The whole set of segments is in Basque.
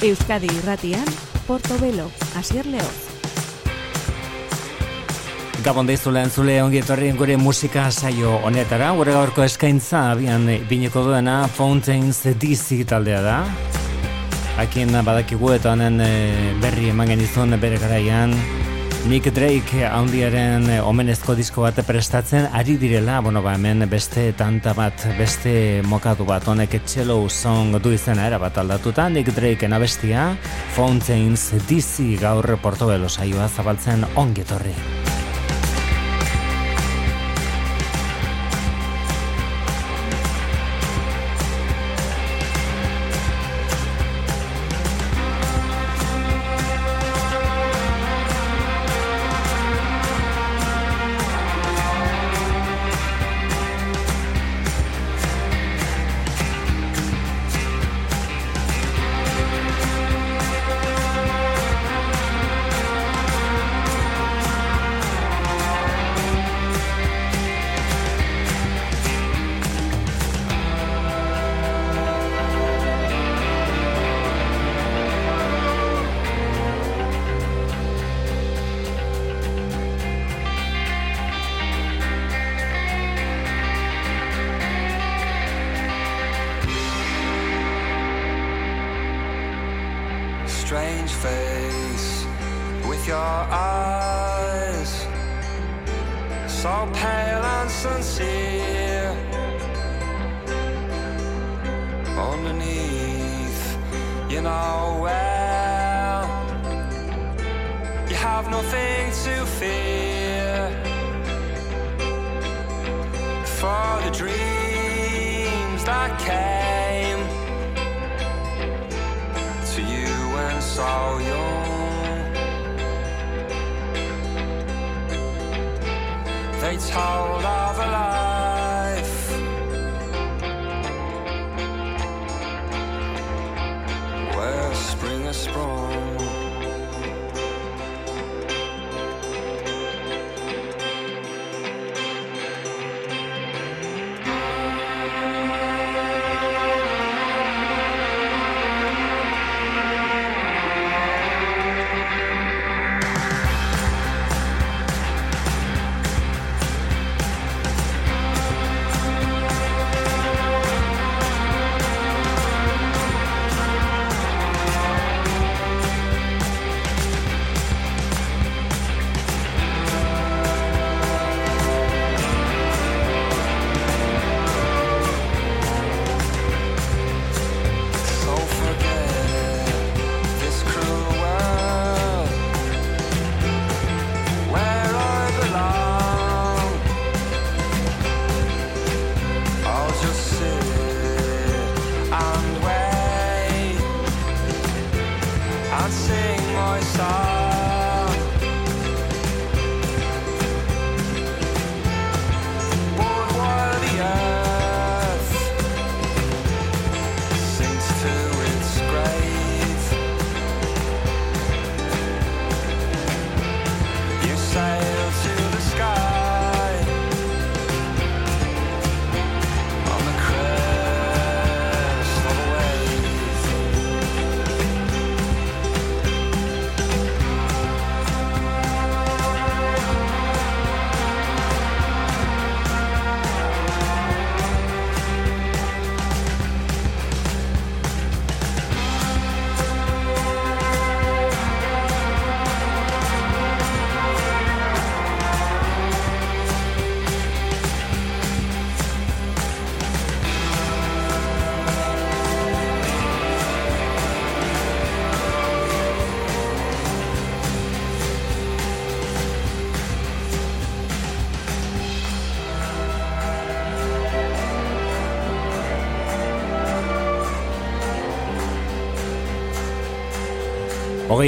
Euskadi irratian, Portobelo, Asier Leoz. Gabon deizule entzule ongi etorri gure musika saio honetara, gure gaurko eskaintza abian bineko duena Fountains DC taldea da. Akin badakigu eta honen eh, berri eman genizun bere garaian, Nick Drake handiaren omenezko disko bat prestatzen ari direla, bueno, ba, hemen beste tanta bat, beste mokatu bat, honek cello song du izena era bat aldatuta, Nick Drake abestia, Fountains DC gaur portobelo saioa zabaltzen ongetorri.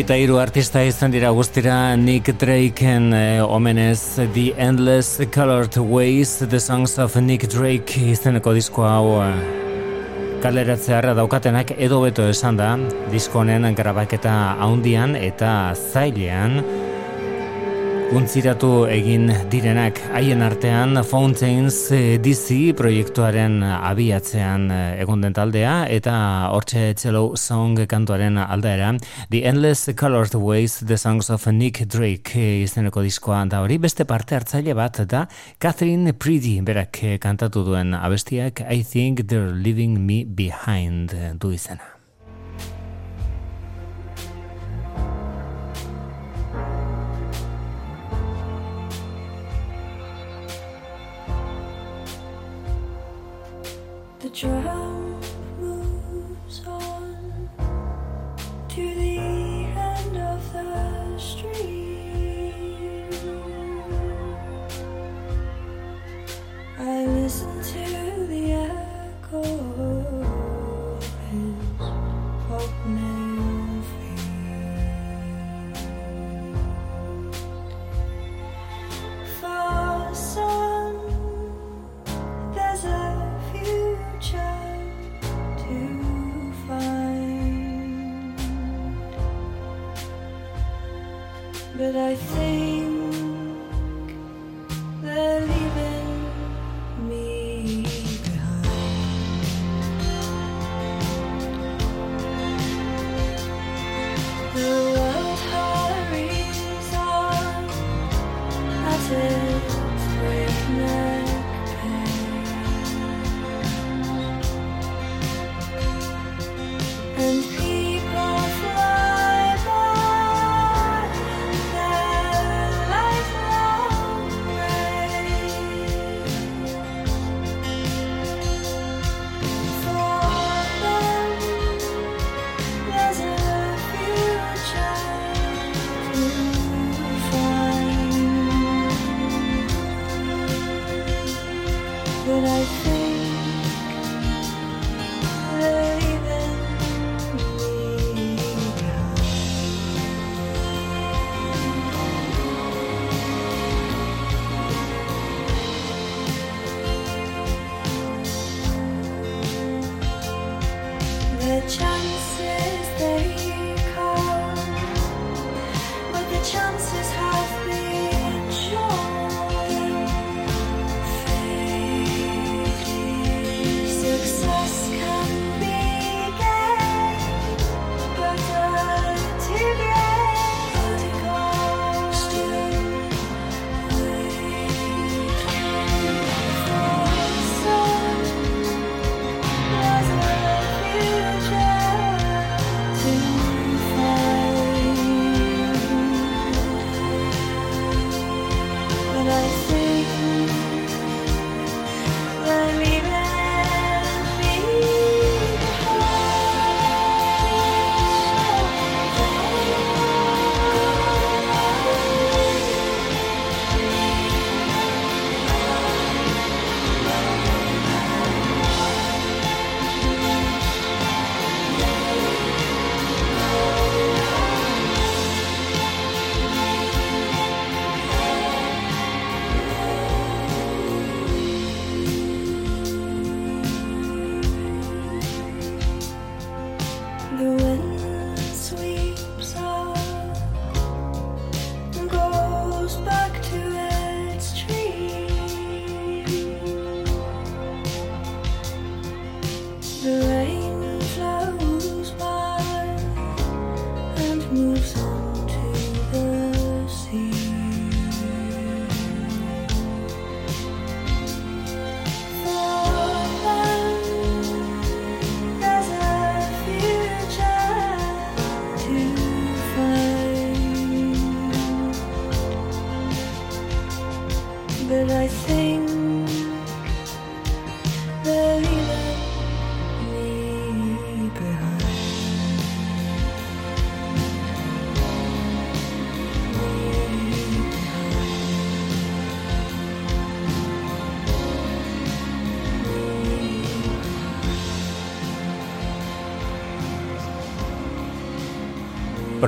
Hogeita iru artista izan dira guztira Nick Drakeen eh, omenez The Endless Colored Ways The Songs of Nick Drake izeneko disko hau eh, kaleratzearra daukatenak edo beto esan da disko honen grabaketa haundian eta zailean untziratu egin direnak. Haien artean Fountains eh, DC proiektuaren abiatzean eh, egon den taldea eta hortxe txelo song kantuaren aldaera The Endless Colored Ways The Songs of Nick Drake eh, izeneko diskoa. Da hori beste parte hartzaile bat da Catherine Pretty berak kantatu duen abestiak I Think They're Leaving Me Behind du izena try.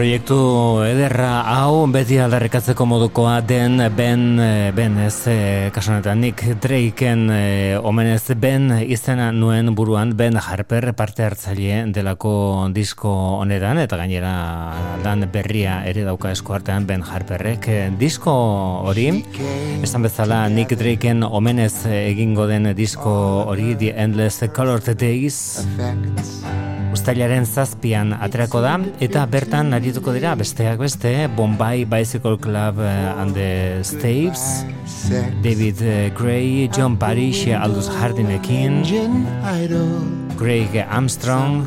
Proiektu ederra hau beti aldarrikatzeko modukoa den Ben, ben ez eh, kasuanetan Nick Drakeen eh, omenez Ben izena nuen buruan Ben Harper parte hartzaile delako disko honetan eta gainera lan berria ere dauka esku artean Ben Harperrek. Disko hori esan bezala Nick Drakeen omenez egingo den disko hori The Endless Colored Days Uztailaren zazpian aterako da, eta bertan arituko dira besteak beste, Bombay Bicycle Club uh, and the Staves, David uh, Gray, John Parrish, Aldous Hardinekin, Craig Armstrong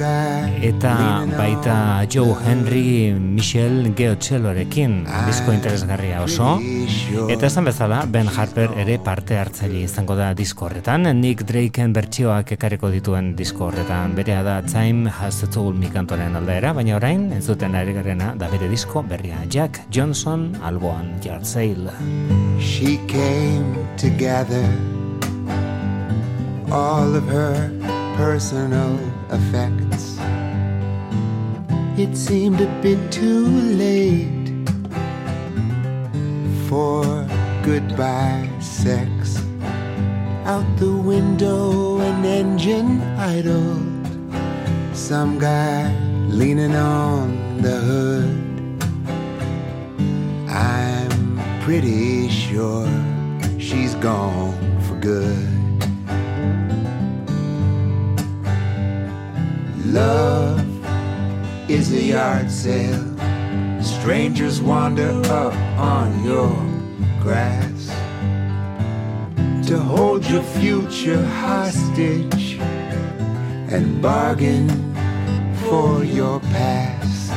eta baita Joe Henry Michel Geotxelorekin disko interesgarria oso. Eta esan bezala Ben Harper ere parte hartzaile izango da disko horretan. Nick Drakeen bertsioak ekarriko dituen disko horretan. Berea da Time Has Told Me kantoren aldaera baina orain entzuten ari garena da bere disko berria Jack Johnson alboan Yard Sale She came together all of her personal effects. It seemed a bit too late for goodbye sex. Out the window, an engine idled. Some guy leaning on the hood. I'm pretty sure she's gone for good. Love is a yard sale. Strangers wander up on your grass to hold your future hostage and bargain for your past.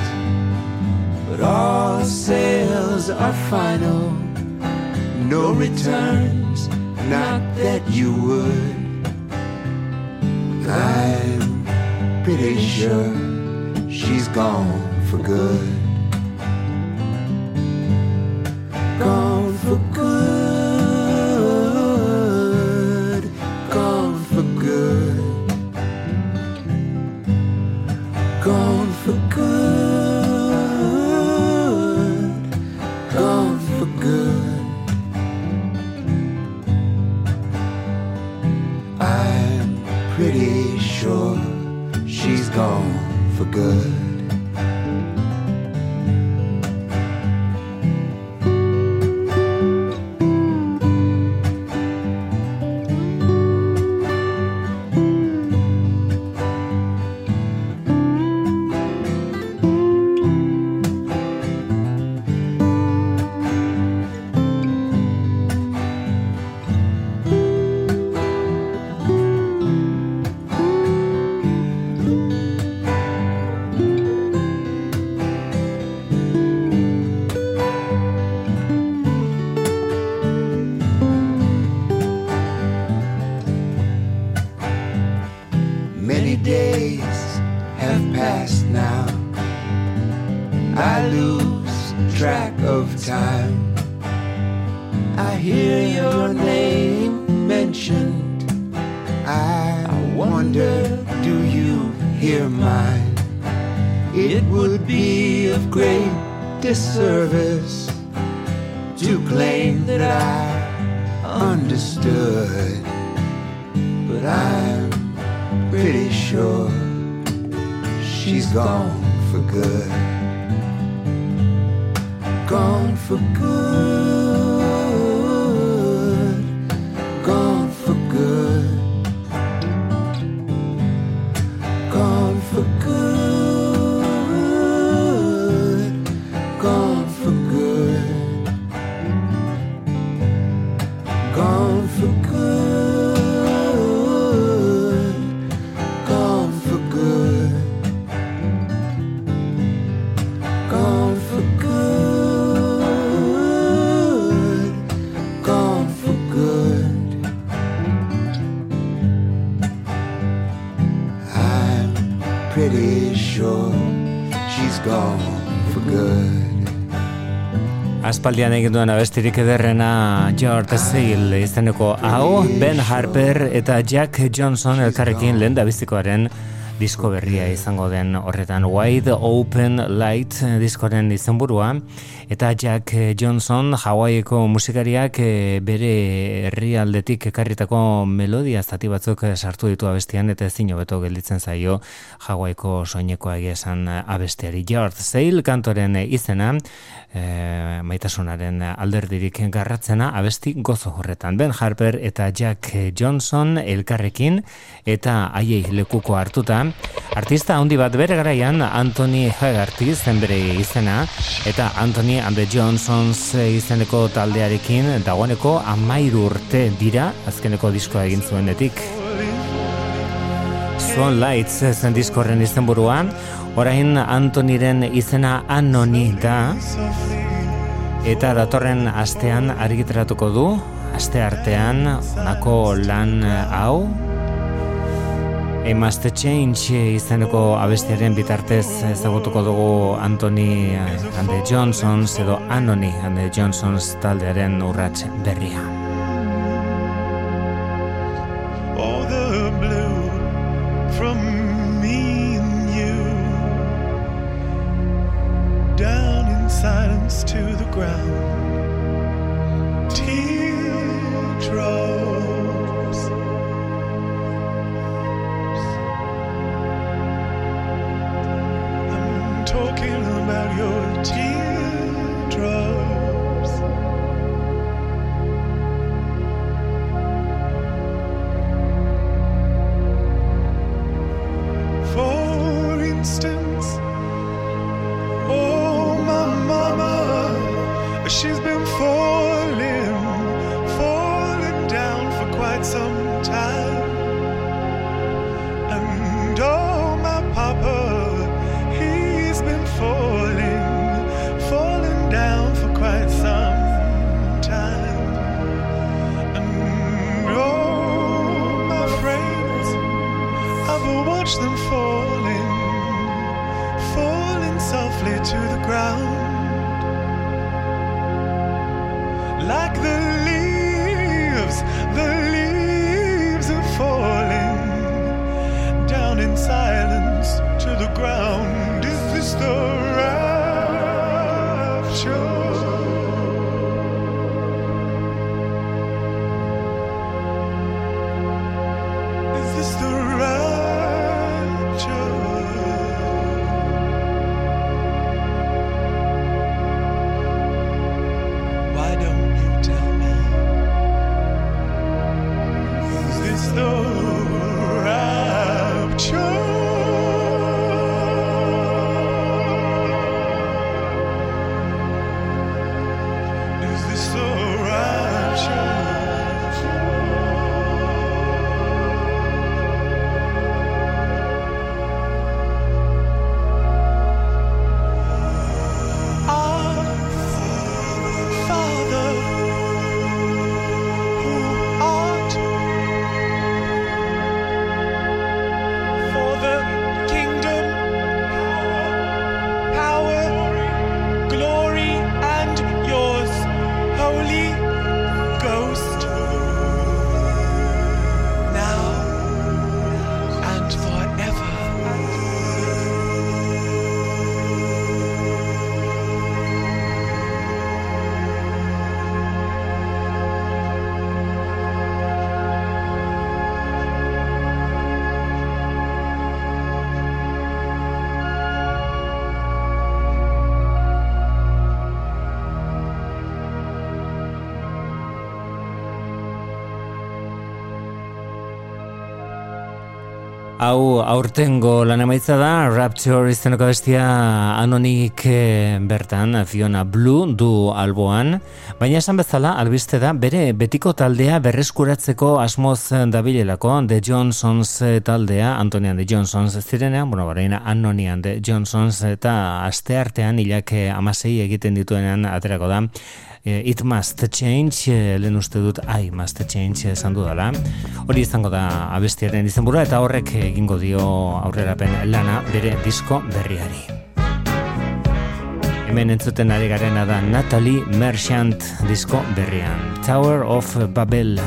But all sales are final, no returns, not that you would. I'm pretty sure she's gone for good. Gone for good. Great disservice to claim that I understood. But I'm pretty sure she's gone for good. Gone for good. Aspaldian egin duen abestirik ederrena George Sale izeneko hau Ben Harper eta Jack Johnson elkarrekin lehen da bizikoaren disko berria izango den horretan. Wide Open Light diskoren izenburua. Eta Jack Johnson Hawaiiko musikariak eh, bere herrialdetik ekarritako melodia zati batzuk sartu ditu abestian eta ezin hobeto gelditzen zaio Hawaiiko soinekoa esan abesteari George Sale kantoren izena e, maitasunaren alderdirik garratzena abesti gozo horretan. Ben Harper eta Jack Johnson elkarrekin eta haiei lekuko hartuta artista handi bat bere garaian Anthony Hagarty zen bere izena eta Anthony and the Johnsons izeneko taldearekin dagoeneko amairu urte dira azkeneko diskoa egin zuenetik. Swan Lights zen diskorren izenburuan. Orain Antoniren izena Anoni da. Eta datorren astean argitratuko du. Aste artean onako lan hau A Must Change izeneko abestiaren bitartez ezagutuko dugu Anthony and the Johnsons edo Anoni and the Johnsons taldearen urrats berria. T. aurtengo lan emaitza da, Rapture izeneko bestia anonik eh, bertan, Fiona Blue du alboan, baina esan bezala, albiste da, bere betiko taldea berreskuratzeko asmoz dabilelako, The Johnsons taldea, Antonian The Johnsons zirenean, bueno, baraina Anonian The Johnsons, eta aste artean hilak amasei egiten dituenean aterako da, e, It Must Change, e, lehen uste dut I Must Change esan dudala. Hori izango da abestiaren izenburua eta horrek egingo dio aurrerapen lana bere disko berriari. Hemen entzuten ari garena da Natalie Merchant disko berrian. Tower of Babel.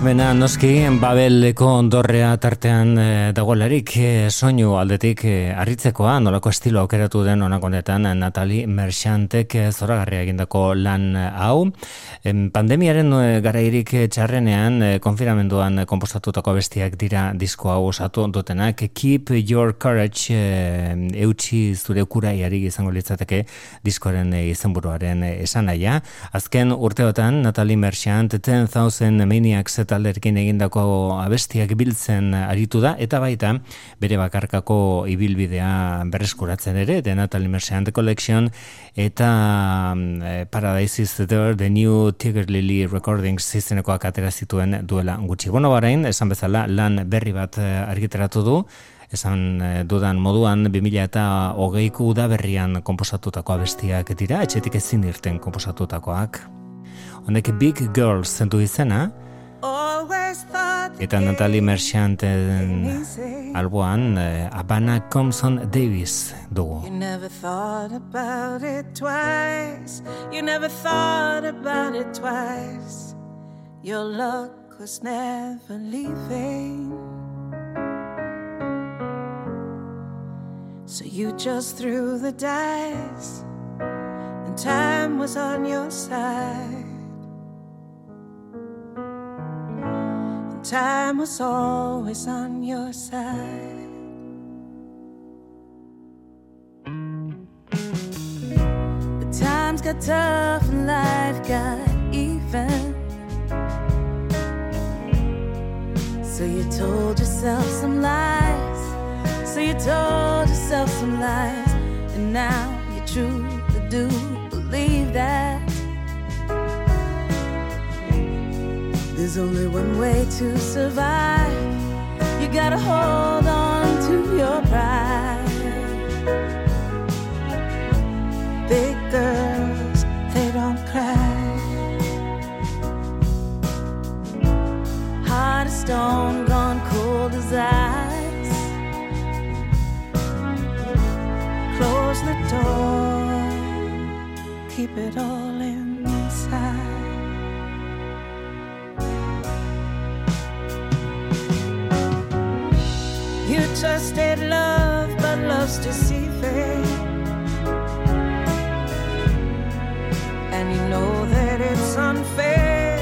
Nahazmena noski Babeleko ondorrea tartean e, dagoelarik e, soinu aldetik e, arritzekoa nolako estilo aukeratu den onakonetan Natali Merchantek e, zoragarria egindako lan hau pandemiaren e, garairik txarrenean e, konfinamenduan kompostatutako bestiak dira disko hau osatu dutenak. Keep Your Courage eutxi zure kuraiari izango litzateke diskoren izenburuaren e, esan azken urteotan Natali Merchant 10,000 Maniacs talderekin egindako abestiak biltzen aritu da eta baita bere bakarkako ibilbidea berreskuratzen ere The Natalie Merchant Collection eta e, Paradise is the, the New Tiger Lily Recordings izenekoak atera zituen duela gutxi. Bueno, barain, esan bezala lan berri bat eh, argiteratu du esan eh, dudan moduan 2000 eta hogeiku udaberrian komposatutako abestiak dira, etxetik ezin irten komposatutakoak. Honek Big Girls zentu izena, eta Natalie Merchanten alboan eh, Abana Compson Davis dugu. You never thought about it twice. You never thought about it twice. Your luck was never leaving. So you just threw the dice And time was on your side time was always on your side. But times got tough and life got even. So you told yourself some lies. So you told yourself some lies. And now you truly do believe that. There's only one way to survive. You gotta hold on to your pride. Big girls, they don't cry. Heart of stone, gone cold as ice. Close the door, keep it all trusted love, but love's deceiving. And you know that it's unfair.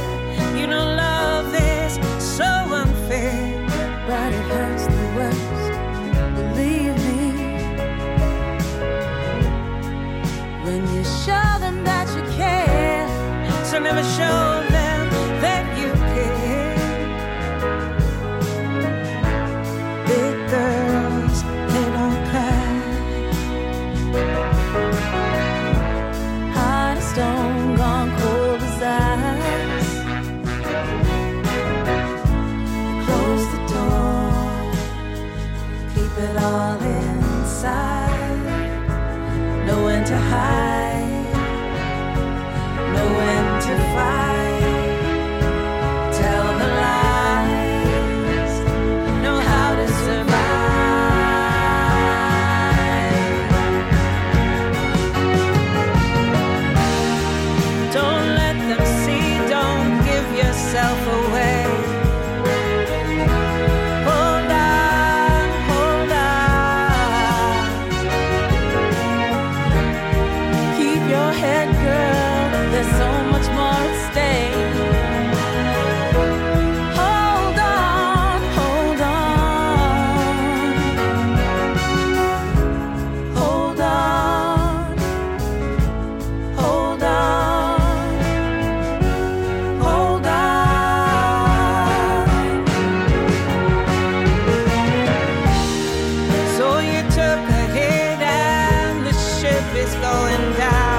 You know love is so unfair, but it hurts the worst. Believe me. When you show them that you care, so never show to hide, going down.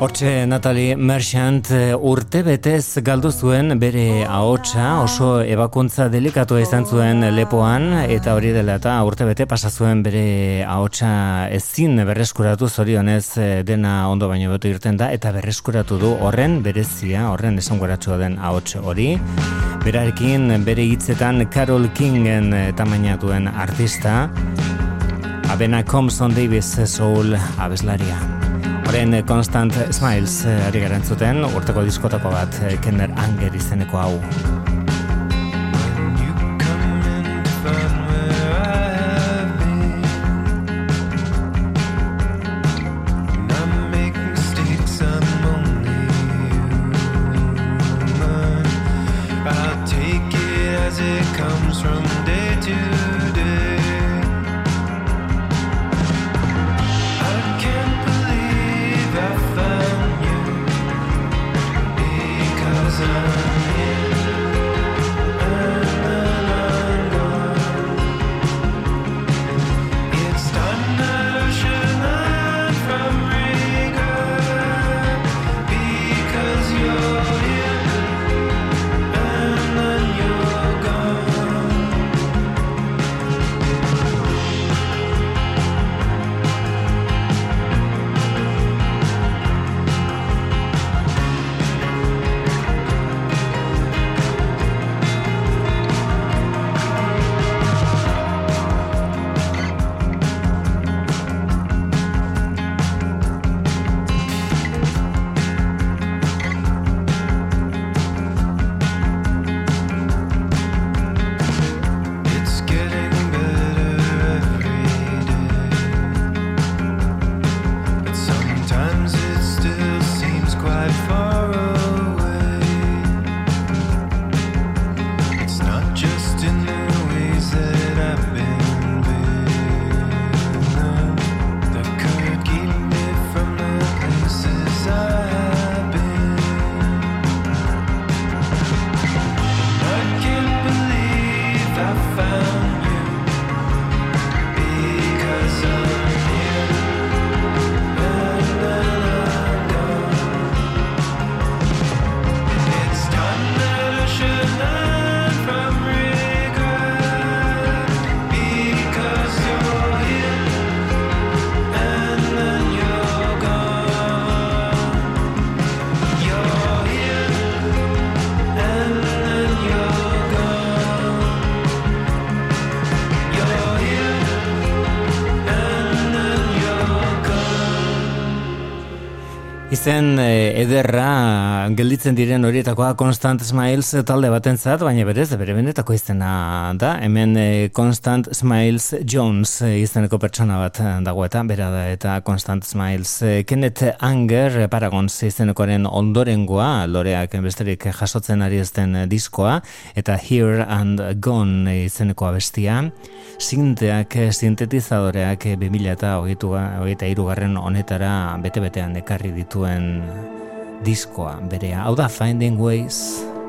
Hortxe Natalie Merchant eh, urte betez galdu zuen bere ahotsa oso ebakuntza delikatua izan zuen lepoan eta hori dela eta urte bete pasa zuen bere ahotsa ezin berreskuratu zorionez eh, dena ondo baino beto irten da eta berreskuratu du horren berezia, horren esanguratsua den ahots hori. Berarekin bere hitzetan Carol Kingen eh, tamaina duen artista Abena Compson Davis Soul abeslaria. Horren eh, Constant Smiles eh, ari garen zuten, urteko diskotako bat, eh, Kenner Anger izeneko hau. Ederra gelditzen diren horietakoa Constant Smiles talde batentzat, baina berez, bere benetako izena da, hemen eh, Constant Smiles Jones eh, izeneko pertsona bat eh, dago eta bera da eta Constant Smiles Kenneth Anger Paragons izenekoaren ondorengoa loreak besterik jasotzen ari ezten diskoa eta Here and Gone eh, izenekoa bestia sinteak, sintetizadoreak eh, 2000 eta hogeita irugarren honetara bete-betean ekarri dituen diskoa berea. Hau da Finding Ways.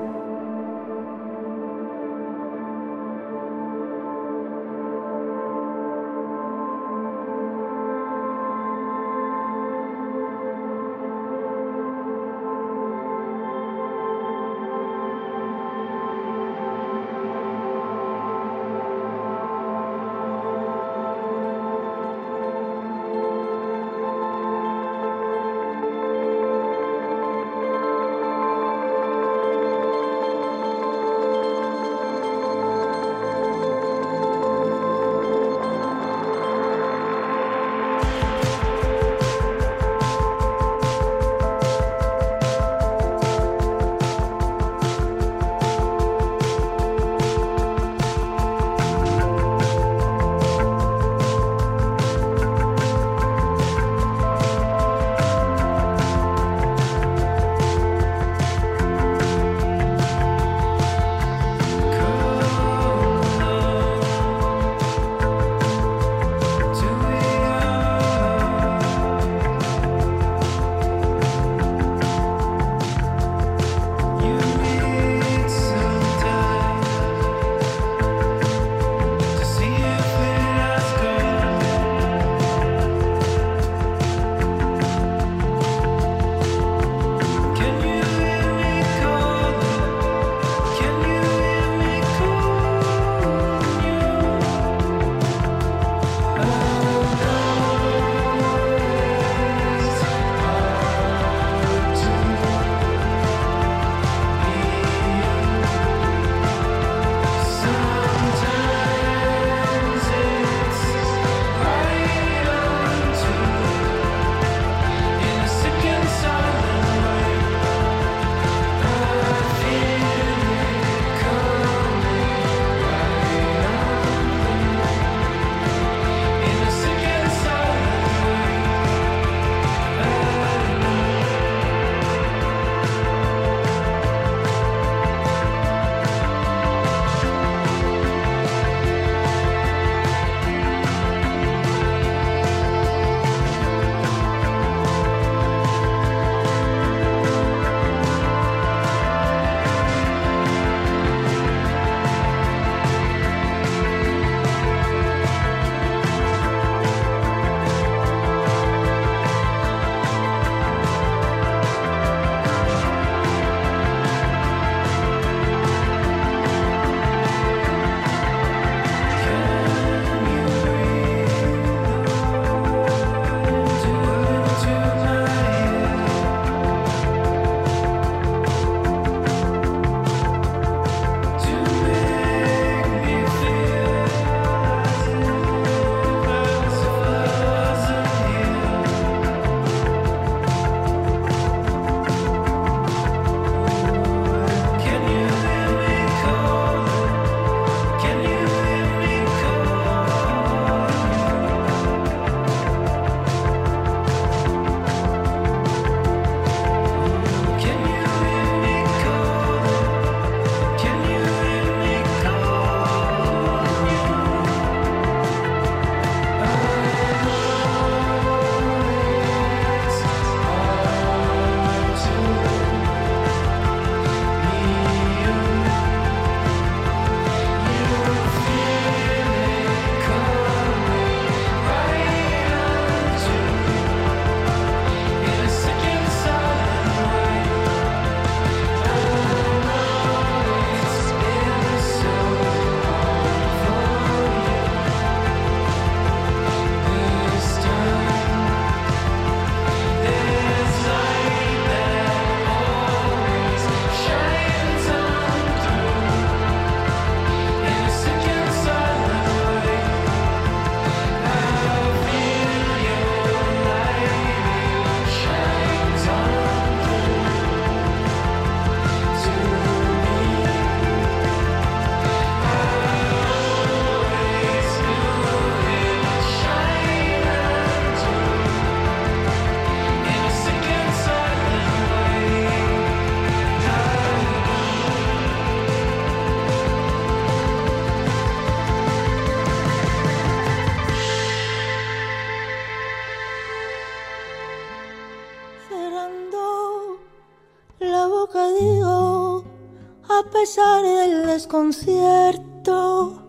Pesar del desconcierto,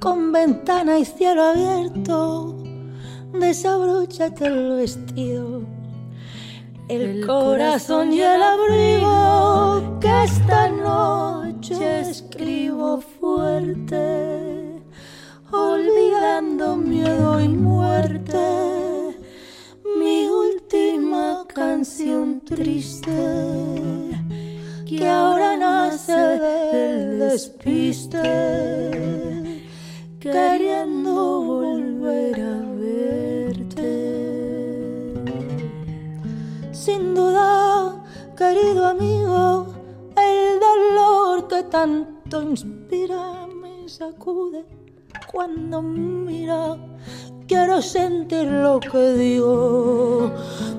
con ventana y cielo abierto, desabróchate el vestido. El corazón y el abrigo que esta noche escribo fuerte, olvidando miedo y muerte, mi última canción triste que ahora nace del despiste, queriendo volver a verte. Sin duda, querido amigo, el dolor que tanto inspira me sacude cuando mira. Quiero sentir lo que digo.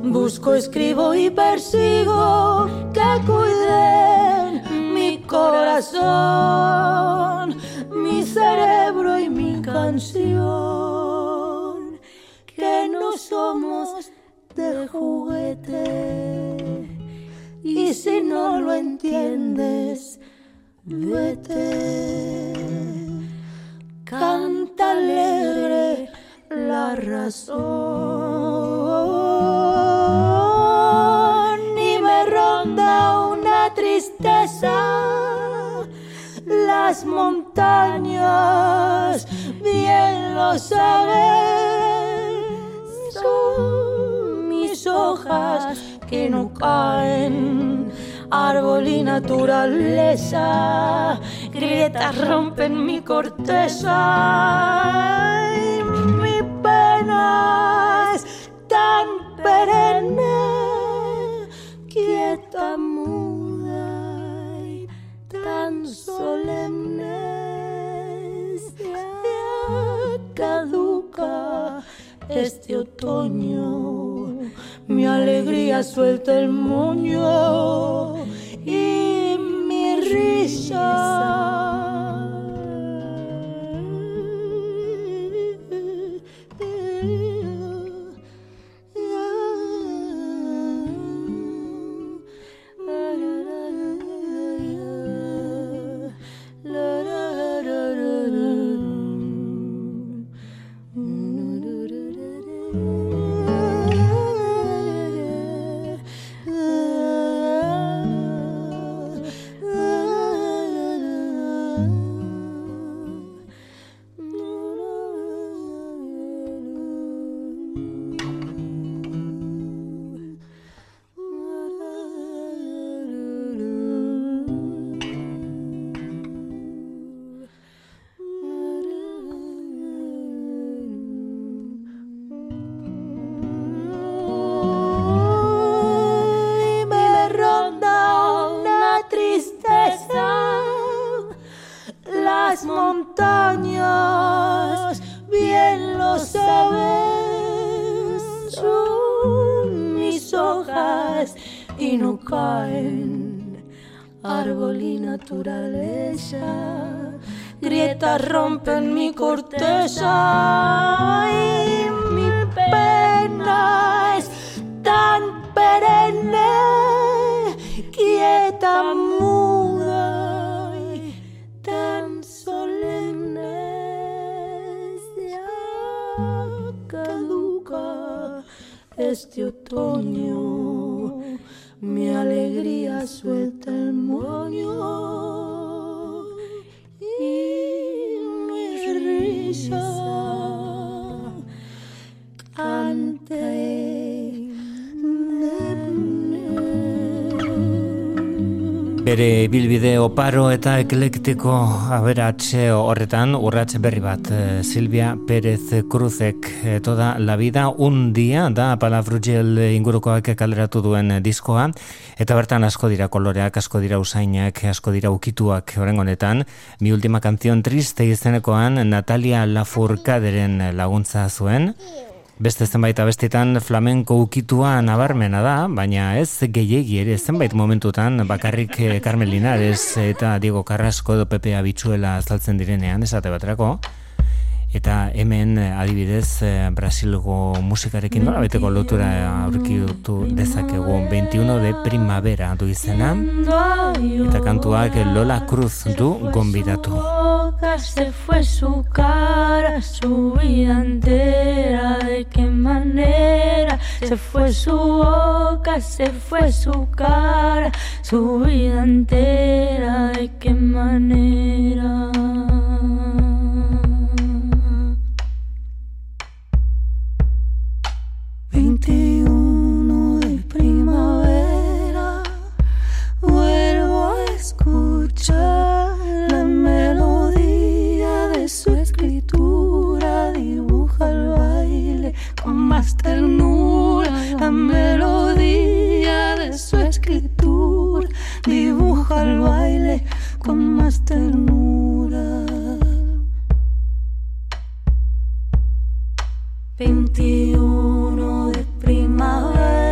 Busco, escribo y persigo que cuiden mi corazón, mi cerebro y mi canción. Que no somos de juguete. Y si no lo entiendes, vete. Canta alegre la razón y me ronda una tristeza. Las montañas, bien lo sabes, son mis hojas que no caen. Árbol y naturaleza, grietas rompen mi corteza. Tan perenne, quieta, muda y tan solemne. Ya caduca este otoño, mi alegría suelta el moño y mi y Las montañas, bien lo sabes, son mis hojas y no caen. Árbol y naturaleza, grietas rompen mi corteza y mi pena es tan perenne, quieta, muda este otoño, mi alegría suelta el moño y mi risa Bere bilbide oparo eta eklektiko aberatxe horretan urrats berri bat eh, Silvia Pérez Cruzek toda la vida un día da Palafrugel ingurukoak kaleratu duen diskoa eta bertan asko dira koloreak, asko dira usainak, asko dira ukituak horrengo honetan. Mi última canción triste izenekoan Natalia Lafourcaderen laguntza zuen. Beste zenbait abestitan flamenko ukitua nabarmena da, baina ez gehiegi ere zenbait momentutan bakarrik eh, Carmen Linares eta Diego Carrasco edo Pepe Abitxuela azaltzen direnean esate baterako. Eta hemen eh, adibidez eh, Brasilgo musikarekin nola beteko lotura aurkitu dezakegu 21 de primavera du izena eta kantuak Lola Cruz du gonbidatu. Se fue su cara, su vida entera, de qué manera se fue su boca, se fue su cara, su vida entera, de qué manera. 21 de primavera, vuelvo a escuchar la melodía de su escritura, dibuja el baile con más ternura, la melodía de su escritura, dibuja el baile con más ternura. 21 my world.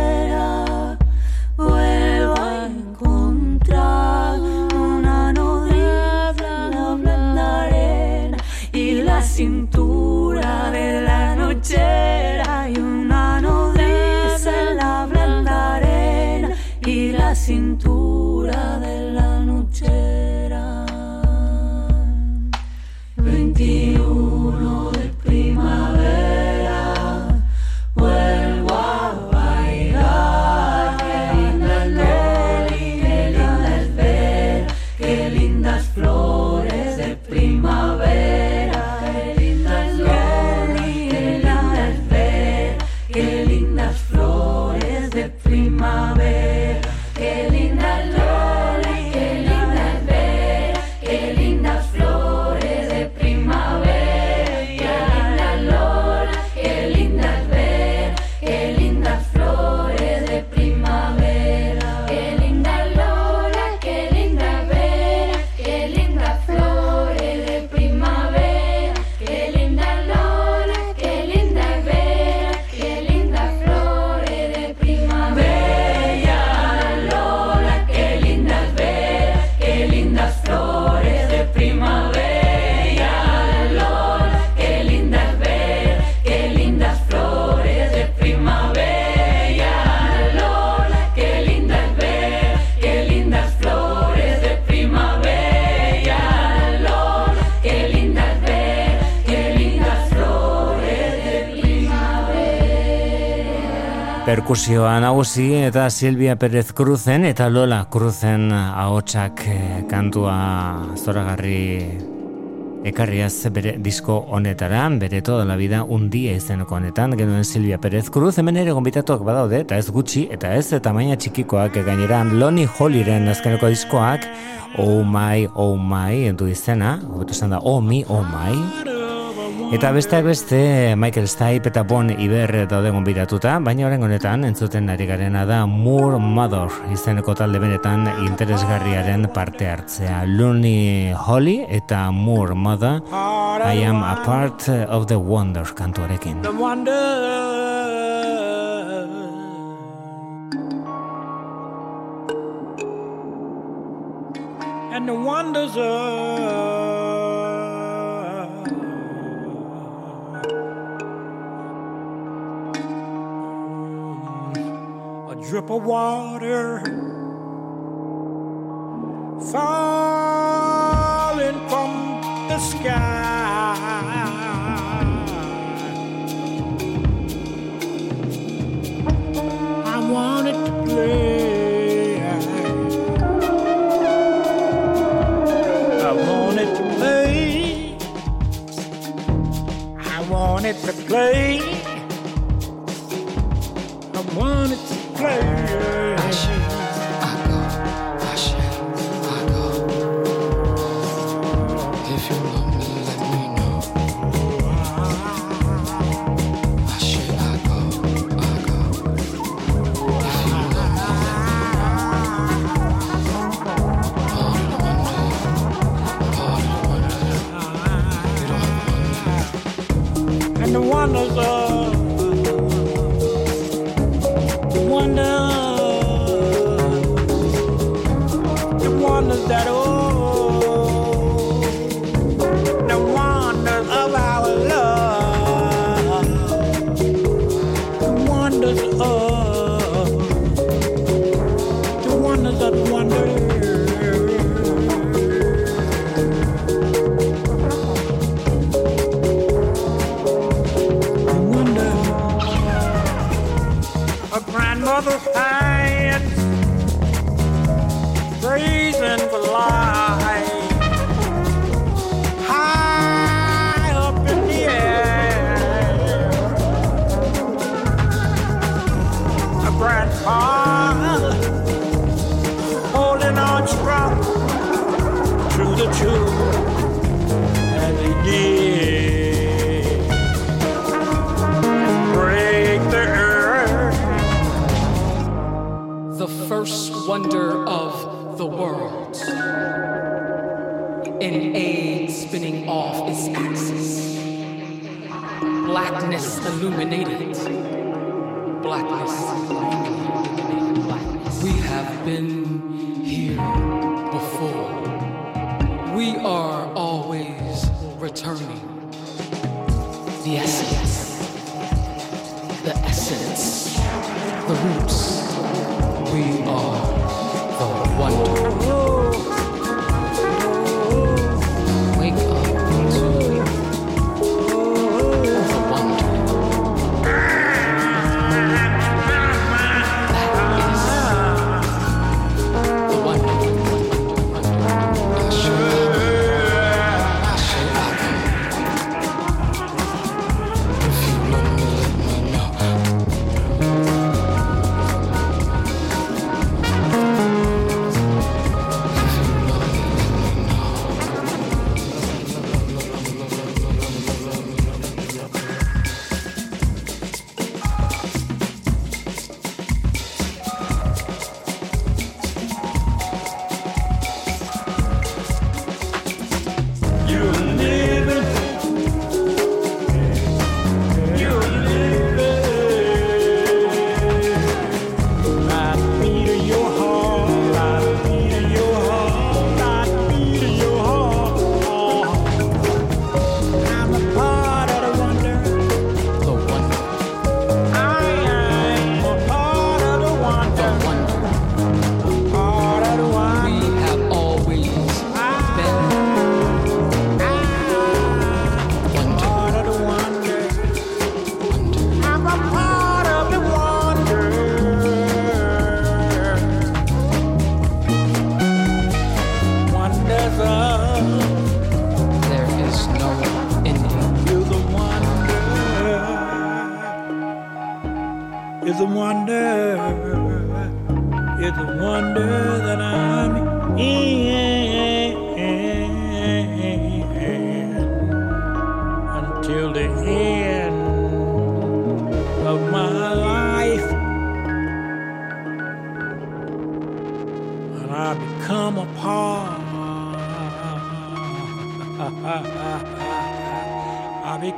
flow. Perkusioa nagusi eta Silvia Perez Cruzen eta Lola Cruzen ahotsak eh, kantua zoragarri ekarriaz bere disko honetara, bere toda la vida un día izeneko honetan, genuen Silvia Perez Cruz, hemen ere gombitatuak badaude, eta ez gutxi, eta ez tamaina txikikoak, gaineran Lonnie Hollyren azkeneko diskoak, Oh My, Oh My, du izena, hobeto esan da, Oh Me, Oh My, Eta besteak beste Michael Stipe eta Bon Iber daude gonbidatuta, baina orain honetan entzuten ari garena da Moore Mother izeneko talde benetan interesgarriaren parte hartzea. Looney Holly eta Moore Mother I am a part of the wonder kantuarekin. the wonder. And the wonders of drip of water falling from the sky. I wanted to play. I wanted to play. I wanted to play. I wanted play.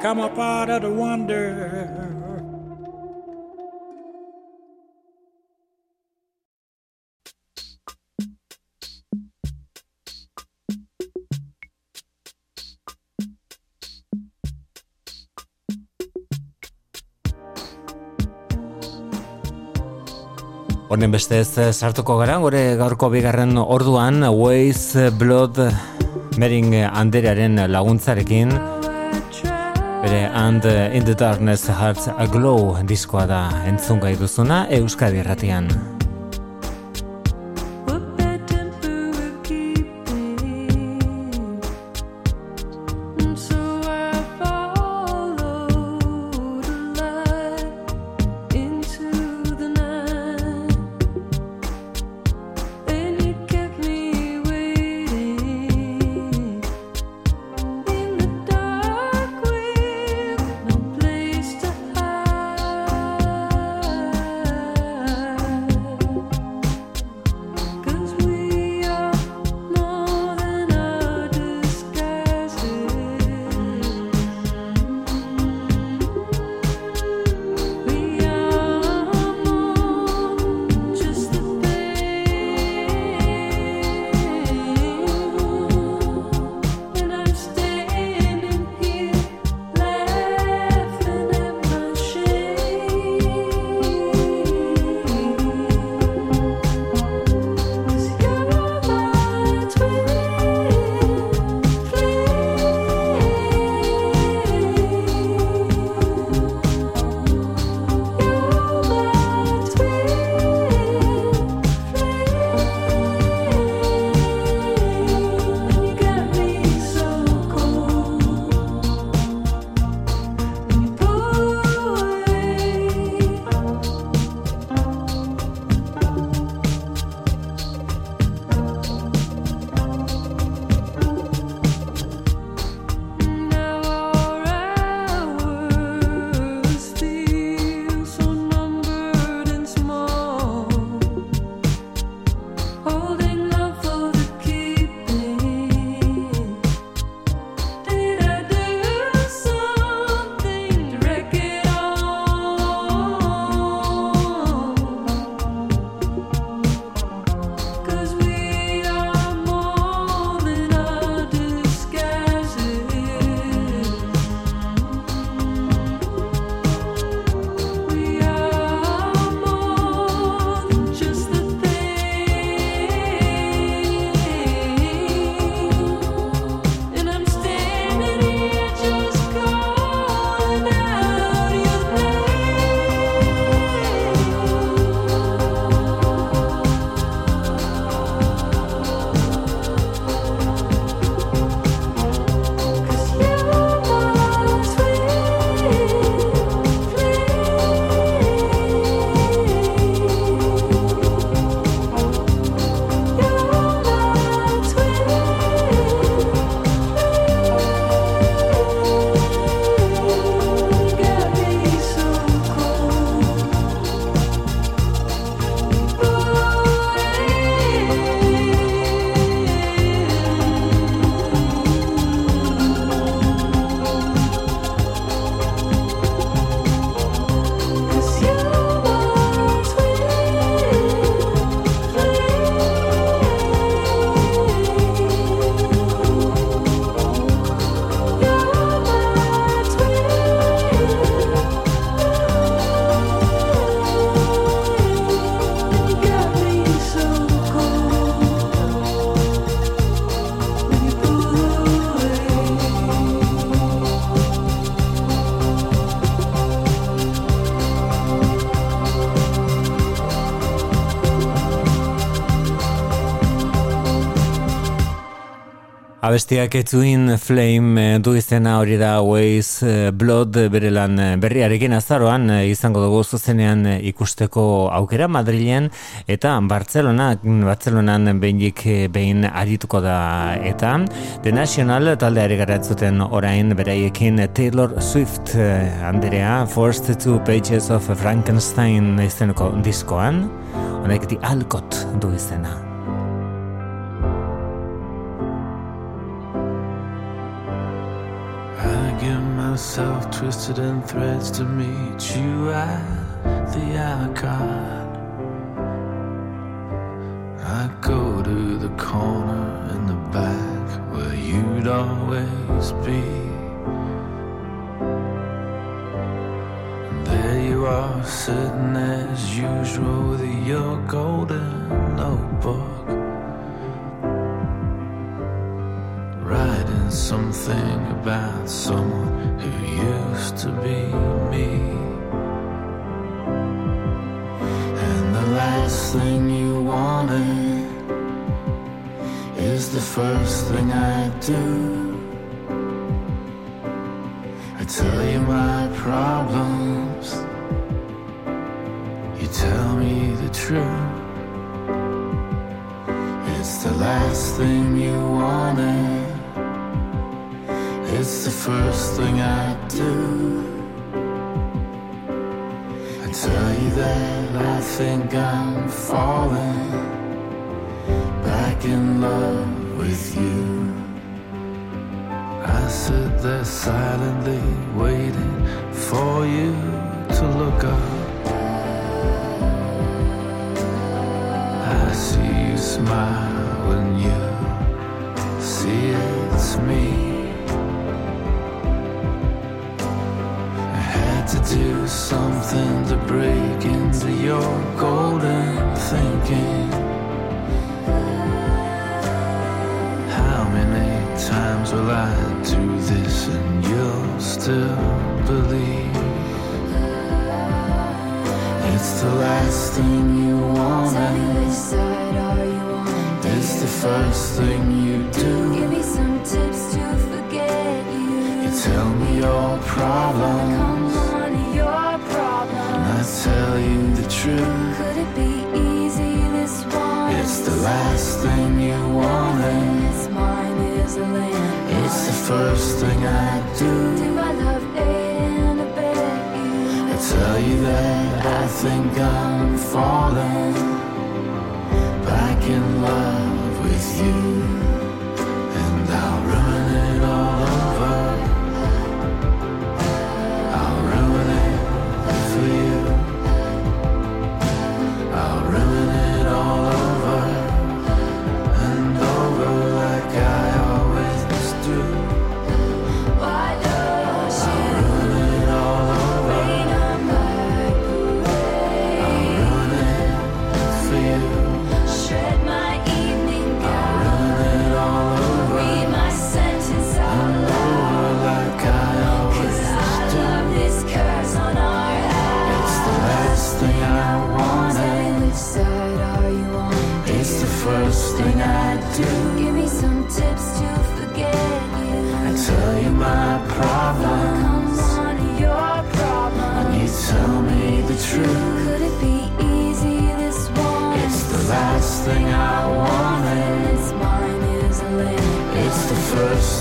I'm a part of the wonder. Honen bestez eh, sartuko gara, gure gaurko bigarren orduan Waze Blood Mering Anderearen laguntzarekin Bere And uh, In The Darkness Hearts Aglow diskoa da entzun gai duzuna Euskadi erratian. Abestiak etzuin Flame eh, du izena hori da Ways eh, Blood bere lan eh, berriarekin azaroan eh, izango dugu zuzenean eh, ikusteko aukera Madrilen eta Barcelona, Barcelonan behinik eh, behin arituko da eta The National taldeari garatzuten orain beraiekin Taylor Swift eh, Andrea First Two Pages of Frankenstein izeneko diskoan. Honek di Alcott du izena twisted in threads to meet you at the Alcott. Do. I tell you my problems, you tell me the truth. It's the last thing you wanted. It's the first thing I do. I tell you that I think I'm falling back in love with you. Sit there silently waiting for you to look up. I see you smile when you see it's me. I had to do something to break into your golden thinking. How many times will I still believe? It's the last thing you wanted. It's the first thing you do. Give me some tips to forget you. You tell me your problem, Come on, your problem. and I tell you the truth. Could it be easy this one? It's the last thing you wanted. It's mine is a land. First thing I do. Do my love aid and abet you? I tell you that I think I'm falling back in love with you,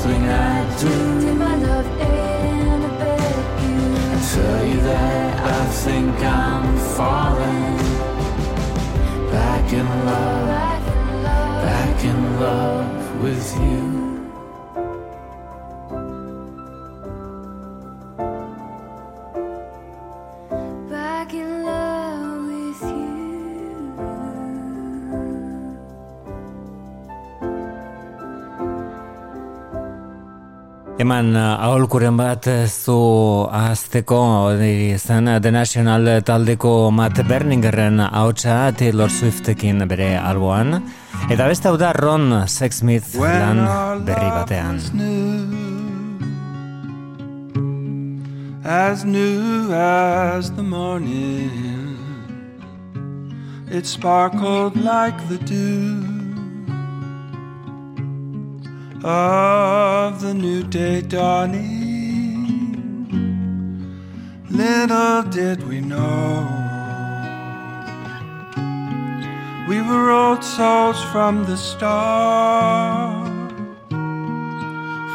thing I do. Did my love and abet you? I tell you that I think I'm falling in Back in love. back in love with you. Eman uh, aholkuren bat eh, zu azteko zen uh, The National taldeko Matt Berningerren ahotsa Taylor Swiftekin bere alboan. Eta beste hau da Ron Sexsmith lan berri batean. new, as new as the morning. It sparkled like the dew of the new day dawning. Little did we know we were old souls from the start.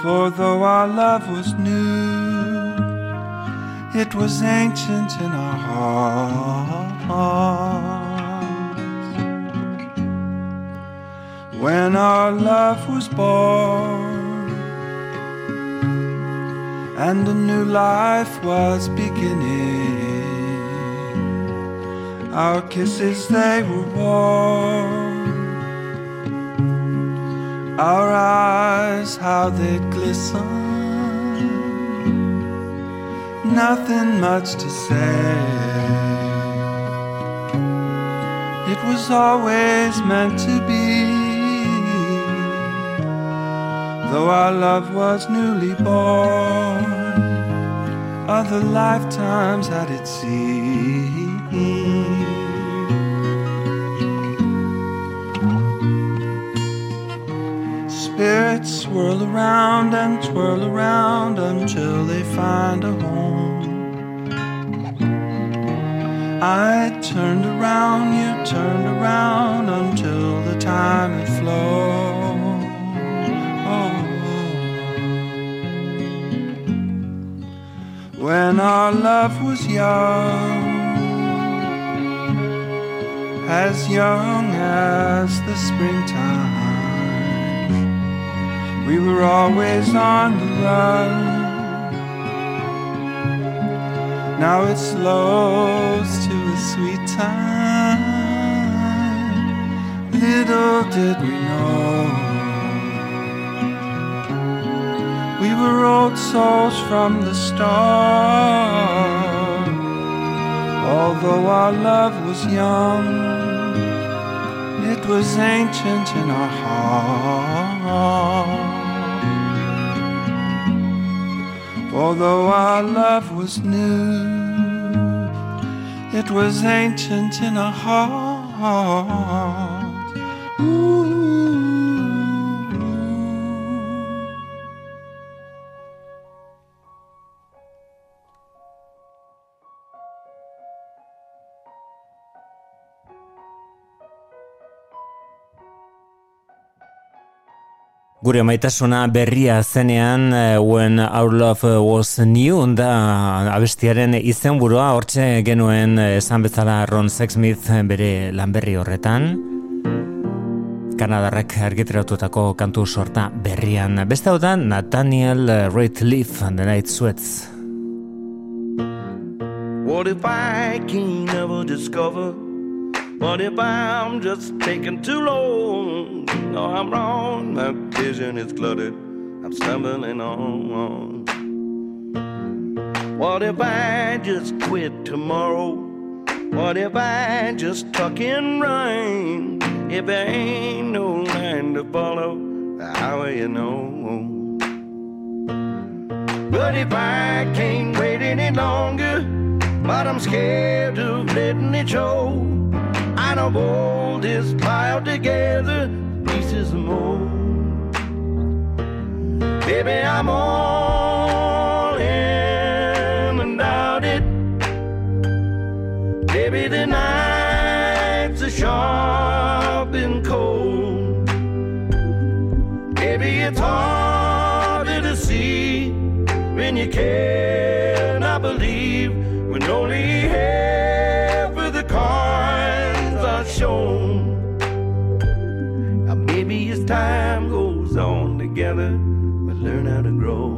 For though our love was new, it was ancient in our hearts. When our love was born and a new life was beginning, our kisses they were warm. Our eyes, how they'd glisten. Nothing much to say. It was always meant to be. Though our love was newly born, other lifetimes had it seen. Spirits swirl around and twirl around until they find a home. I turned around, you turned around until the time had flown. When our love was young, as young as the springtime. We were always on the run. Now it slows to a sweet time. Little did we know. Old souls from the start. Although our love was young, it was ancient in our heart. Although our love was new, it was ancient in our heart. Gure maitasuna berria zenean eh, When Our Love Was New da abestiaren izenburua hortxe genuen eh, esan bezala Ron Sexsmith bere lanberri horretan Kanadarrak argiteratutako kantu sorta berrian Beste hau da Nathaniel Rateliff and the Night Sweats What if I can never discover? What if I'm just taking too long? No, I'm wrong. My vision is cluttered. I'm stumbling on. What if I just quit tomorrow? What if I just tuck and run? If there ain't no line to follow, how will you know? But if I can't wait any longer, but I'm scared of letting it show. I know all this piled together, pieces of more. Baby, I'm all in and out it. Baby, the nights are sharp and cold. Baby, it's harder to see when you cannot time goes on together, we learn how to grow.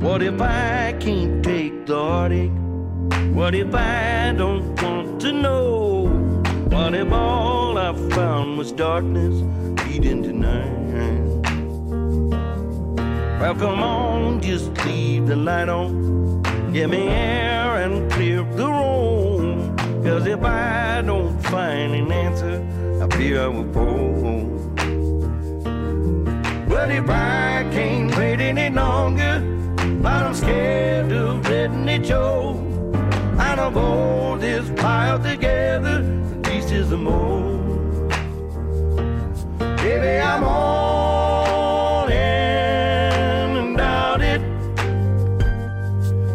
What if I can't take the heartache? What if I don't want to know? What if all I found was darkness leading to night? Well, come on, just leave the light on. Give me air and clear the room. Cause if I don't find an answer, I fear I will fall. But that if I can't wait any longer, but I'm scared of letting it show. And of all this pile together, the least is the most. Baby, I'm all in and out it.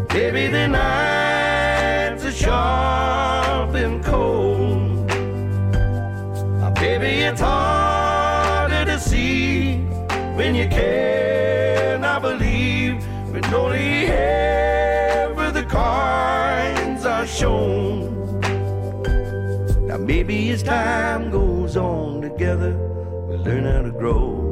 Baby, the nights are sharp and cold. Uh, baby, it's harder to see when you cannot believe when only ever the cards are shown. Now maybe as time goes on together, learn how to grow.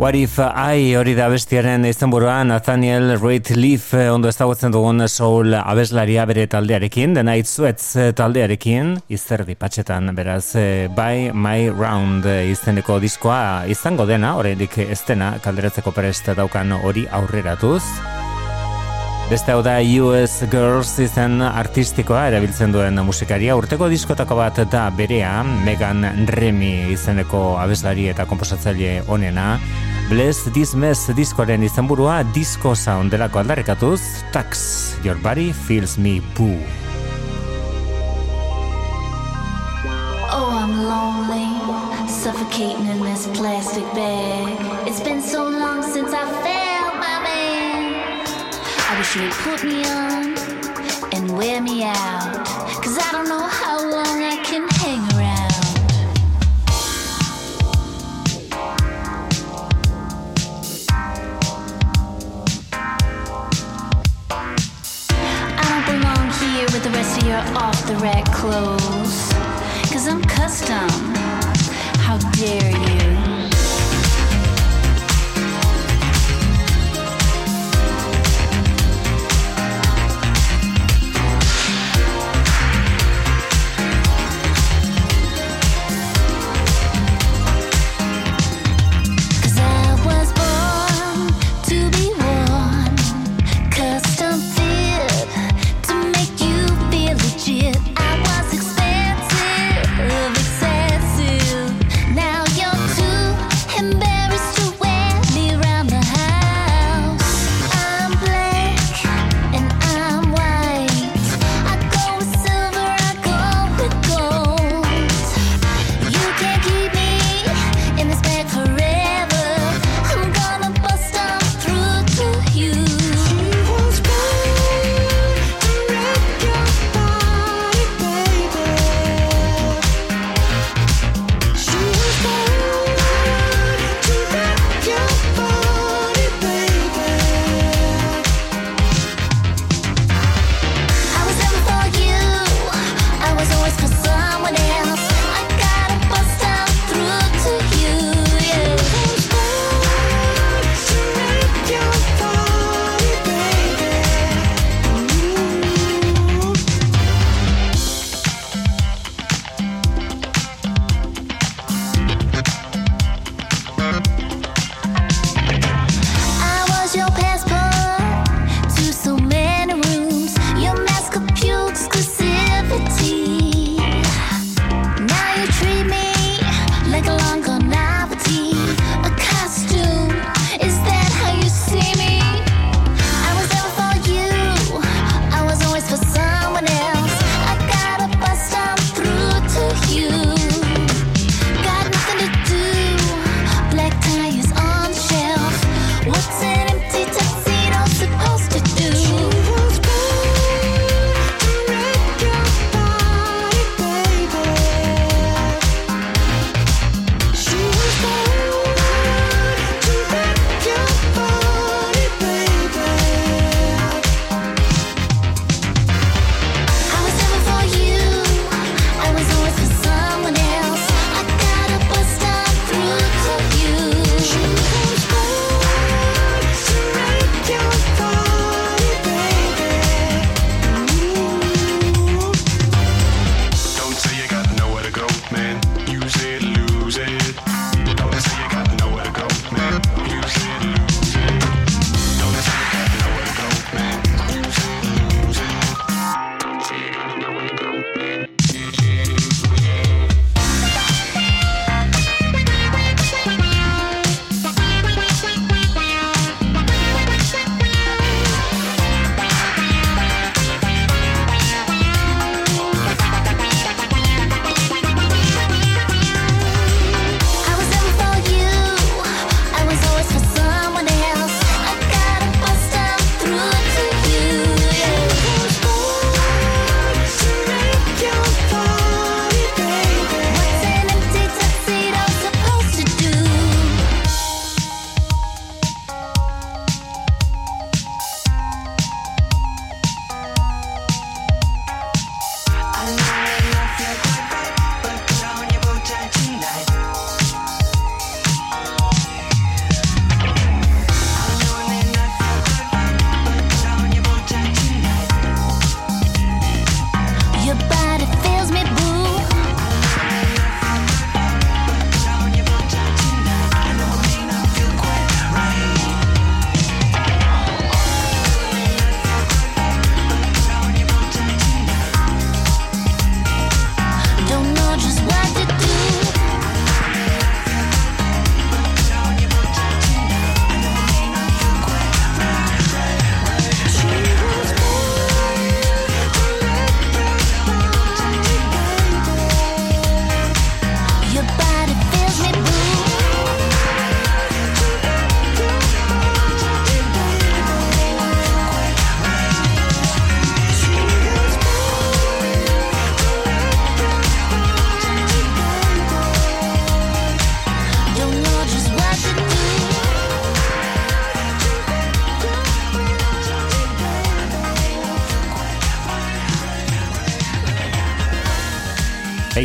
What if I hori da bestiaren izenburua Nathaniel Leaf eh, ondo ezagutzen dugun soul abeslaria bere taldearekin, The Night eh, taldearekin, izerdi patxetan beraz, eh, By My Round izeneko diskoa izango dena, oraindik ez dena kalderatzeko prest daukan hori aurreratuz. Beste hau da US Girls izen artistikoa erabiltzen duen musikaria. Urteko diskotako bat da berea, Megan Remy izeneko abeslari eta komposatzaile onena. Bless This Mess diskoaren izenburua disco sound delako aldarrekatuz, Tax, Your Body Feels Me Boo. Oh, I'm lonely, suffocating in this plastic bag. It's been so long since I felt wish you would put me on and wear me out. Cause I don't know how long I can hang around. I don't belong here with the rest of your off the rack clothes. Cause I'm custom. How dare you?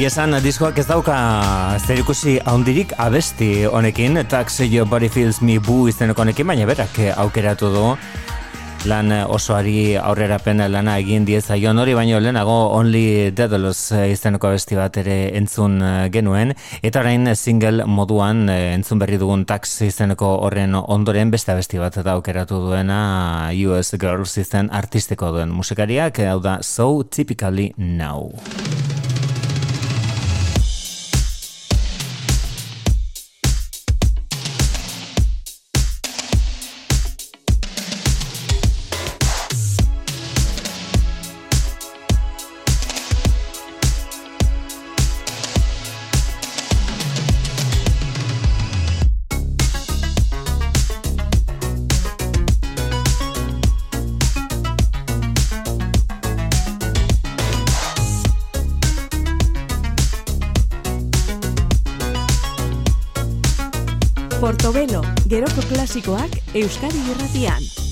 Egia esan, diskoak ez dauka zer ikusi haundirik abesti honekin, Tax Your Body Feels Me Boo izeneko honekin, baina berak aukeratu du lan osoari aurrera pena lana egin dieza joan hori, baino lehenago Only Daedalus izeneko abesti bat ere entzun genuen, eta orain single moduan eh, entzun berri dugun tax izeneko horren ondoren beste abesti bat eta aukeratu duena US Girls izen artistiko duen musikariak, hau da So Typically Now. Euskadi Irratian.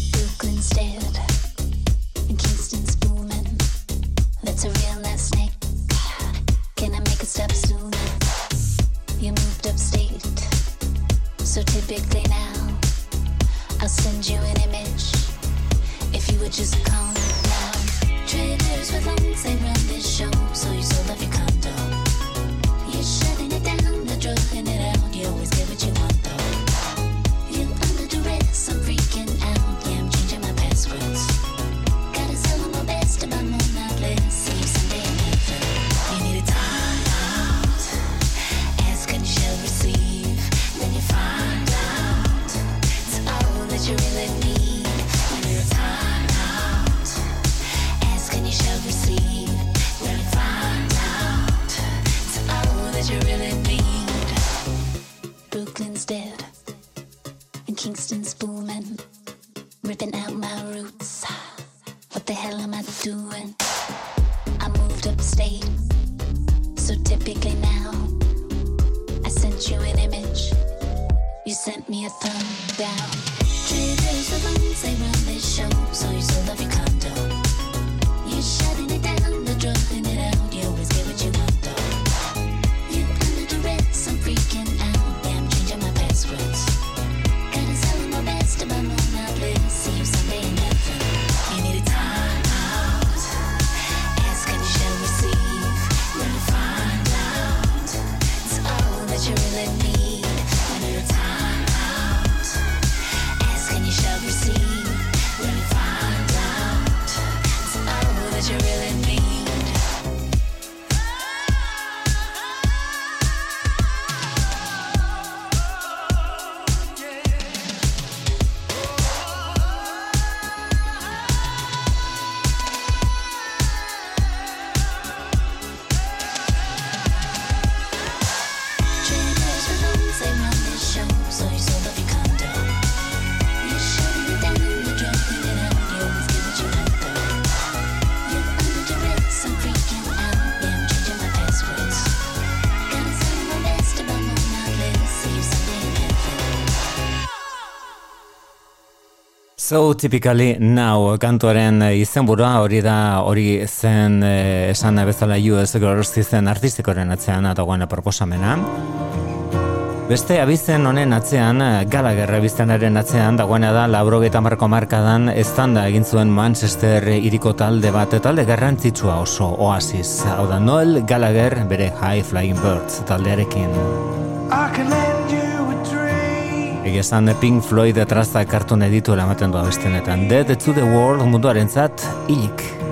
So typically now kantuaren izenburua hori da hori zen eh, esan bezala US Girls izen artistikoren atzean dagoen proposamena. Beste abizen honen atzean, eh, Gallagher abizenaren atzean, dagoena da, laurogeta marko markadan, eztanda egin zuen Manchester iriko talde bat, talde garrantzitsua oso, oasis. Hau da, Noel Gallagher bere High Flying Birds taldearekin. Esan Pink Floyd atrazak kartun edituela ematen du abestenetan. Dead to the World munduaren zat, hilik.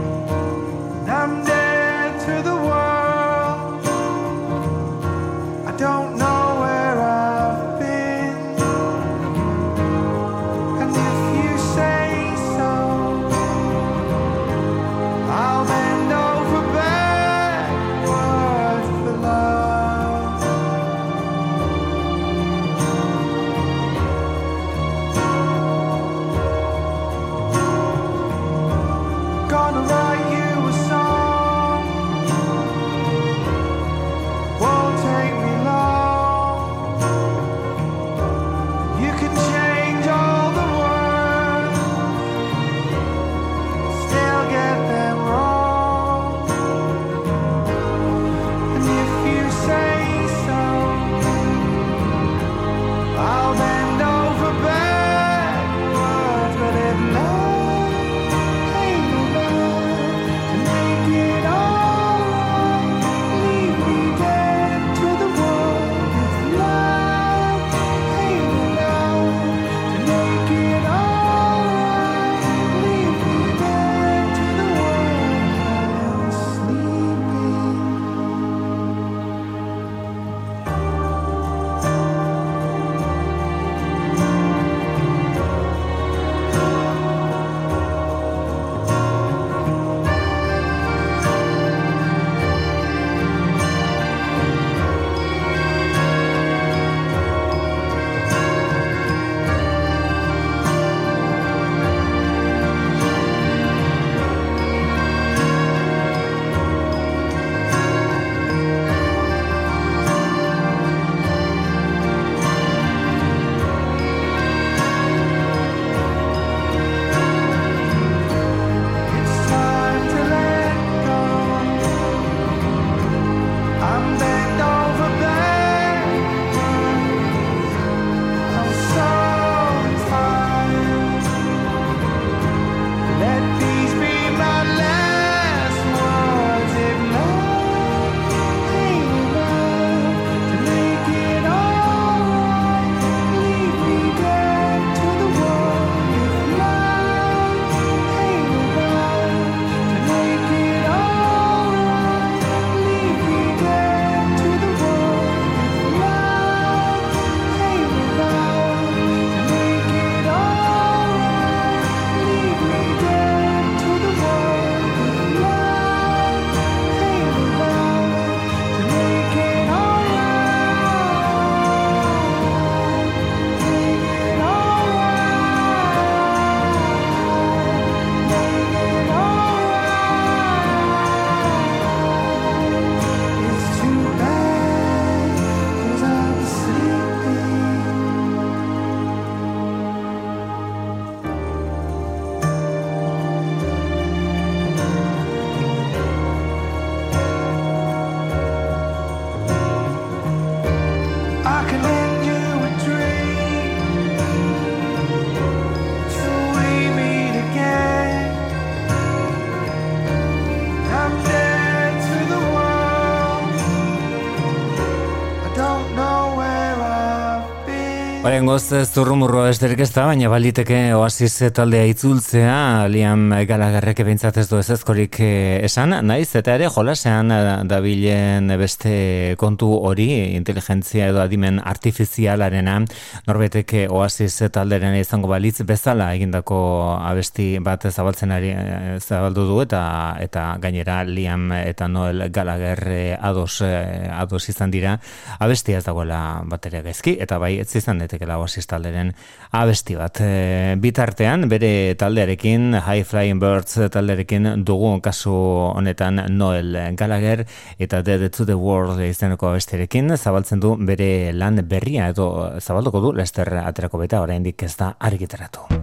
Been. Horengoz zurrumurro esterik ez da, baina baliteke oasis taldea itzultzea, Liam Gallagherrek behintzat ez du ez ezkorik eh, esan, naiz, eta ere jolasean eh, dabilen beste kontu hori, inteligentzia edo adimen artifizialarena, norbetek oasis talderen izango balitz bezala egindako abesti bat zabaltzen ari eh, zabaldu du, eta eta gainera Liam eta Noel Gallagher eh, ados, ados izan dira, abestia ez dagoela bateria gaizki, eta bai ez izan daitekela oasis talderen abesti bat. E, bitartean, bere taldearekin, High Flying Birds talderekin dugu kasu honetan Noel Gallagher eta Dead to the World izaneko abestirekin zabaltzen du bere lan berria edo zabalduko du Lester aterako beta oraindik ez da argitaratu.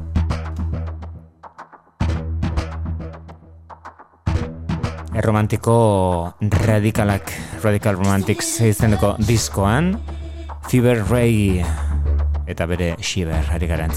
erromantiko radikalak, radical romantics izeneko diskoan, Fever Ray eta bere xiber ari gara.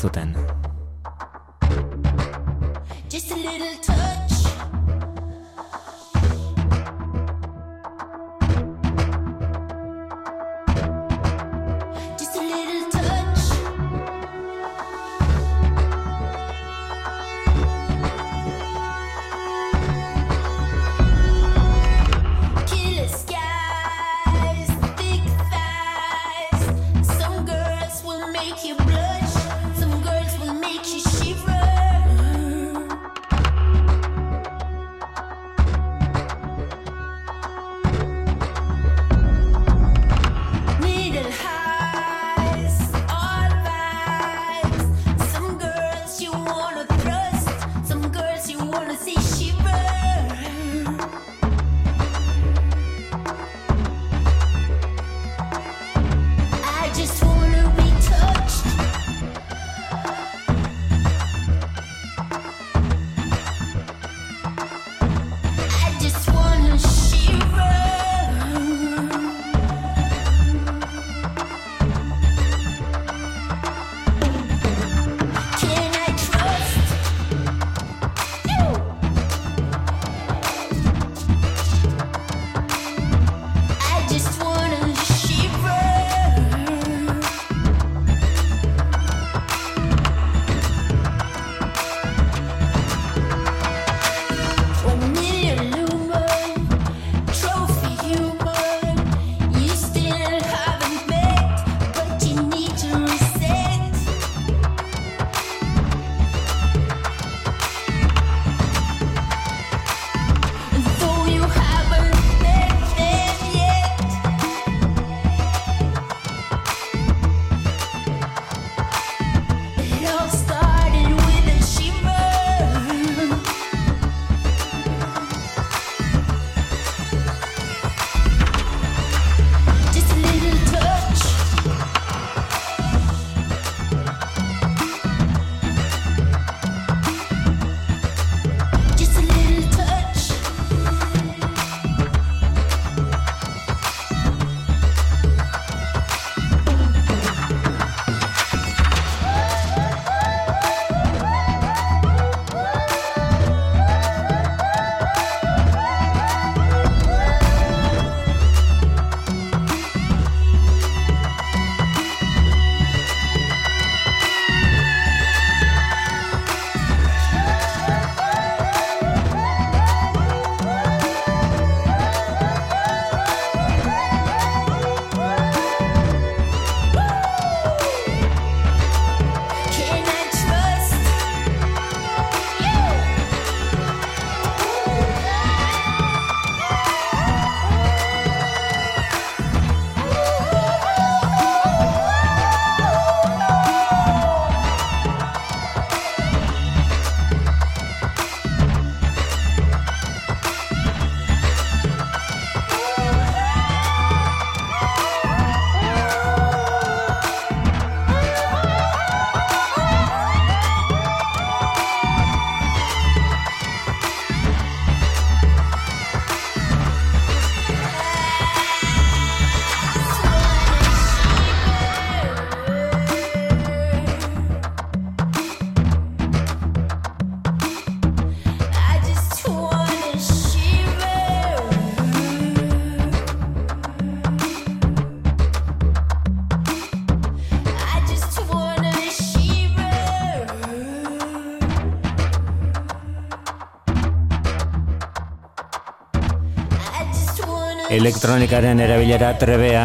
elektronikaren erabilera trebea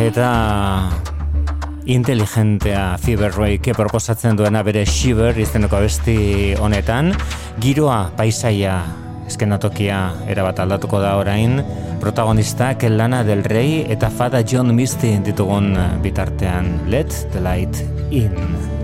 eta inteligentea Fiberroi ke proposatzen duena bere Shiver izeneko besti honetan. Giroa paisaia eskenatokia erabat aldatuko da orain. Protagonista Kelana del Rey eta Fada John Misty ditugun bitartean. Let the Light In.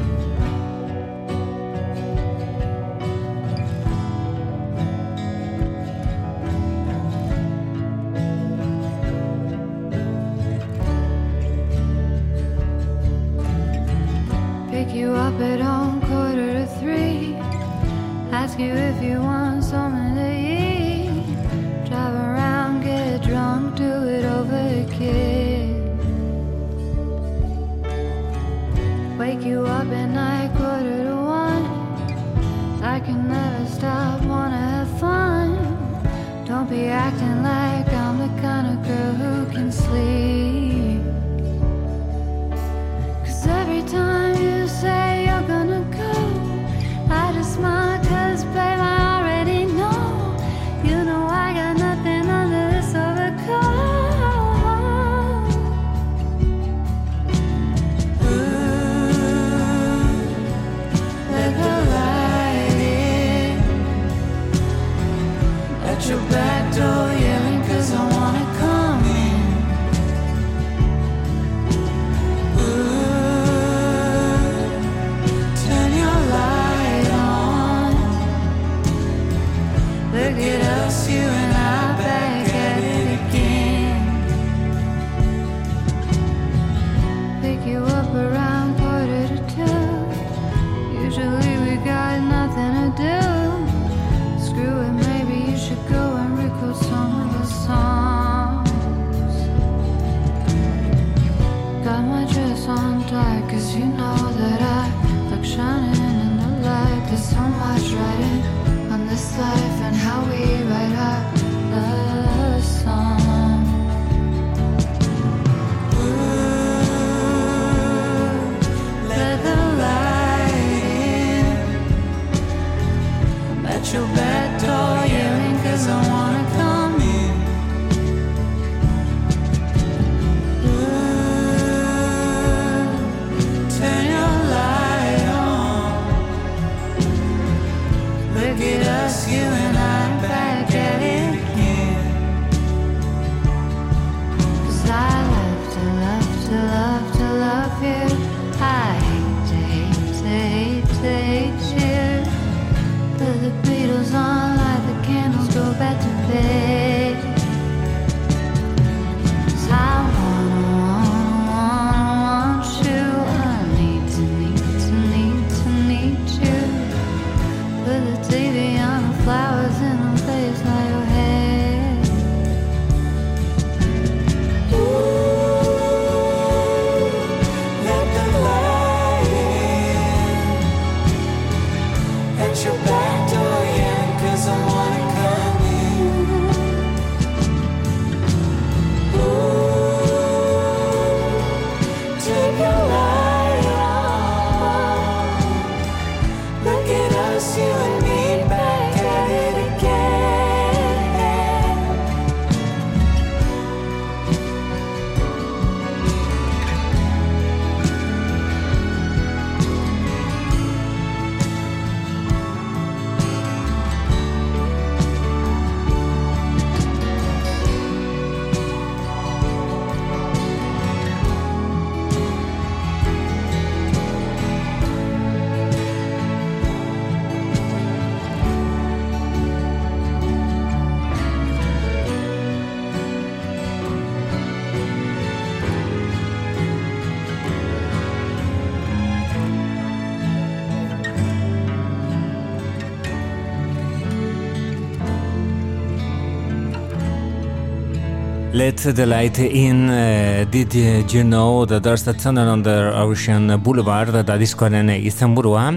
Let the Light In uh, Did You Know That There's a Tunnel on the Ocean Boulevard da diskoaren izenburua.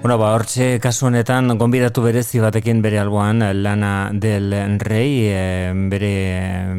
Bueno, ba, hortxe kasu honetan gonbidatu berezi batekin bere alboan eh, Lana del Rey e, bere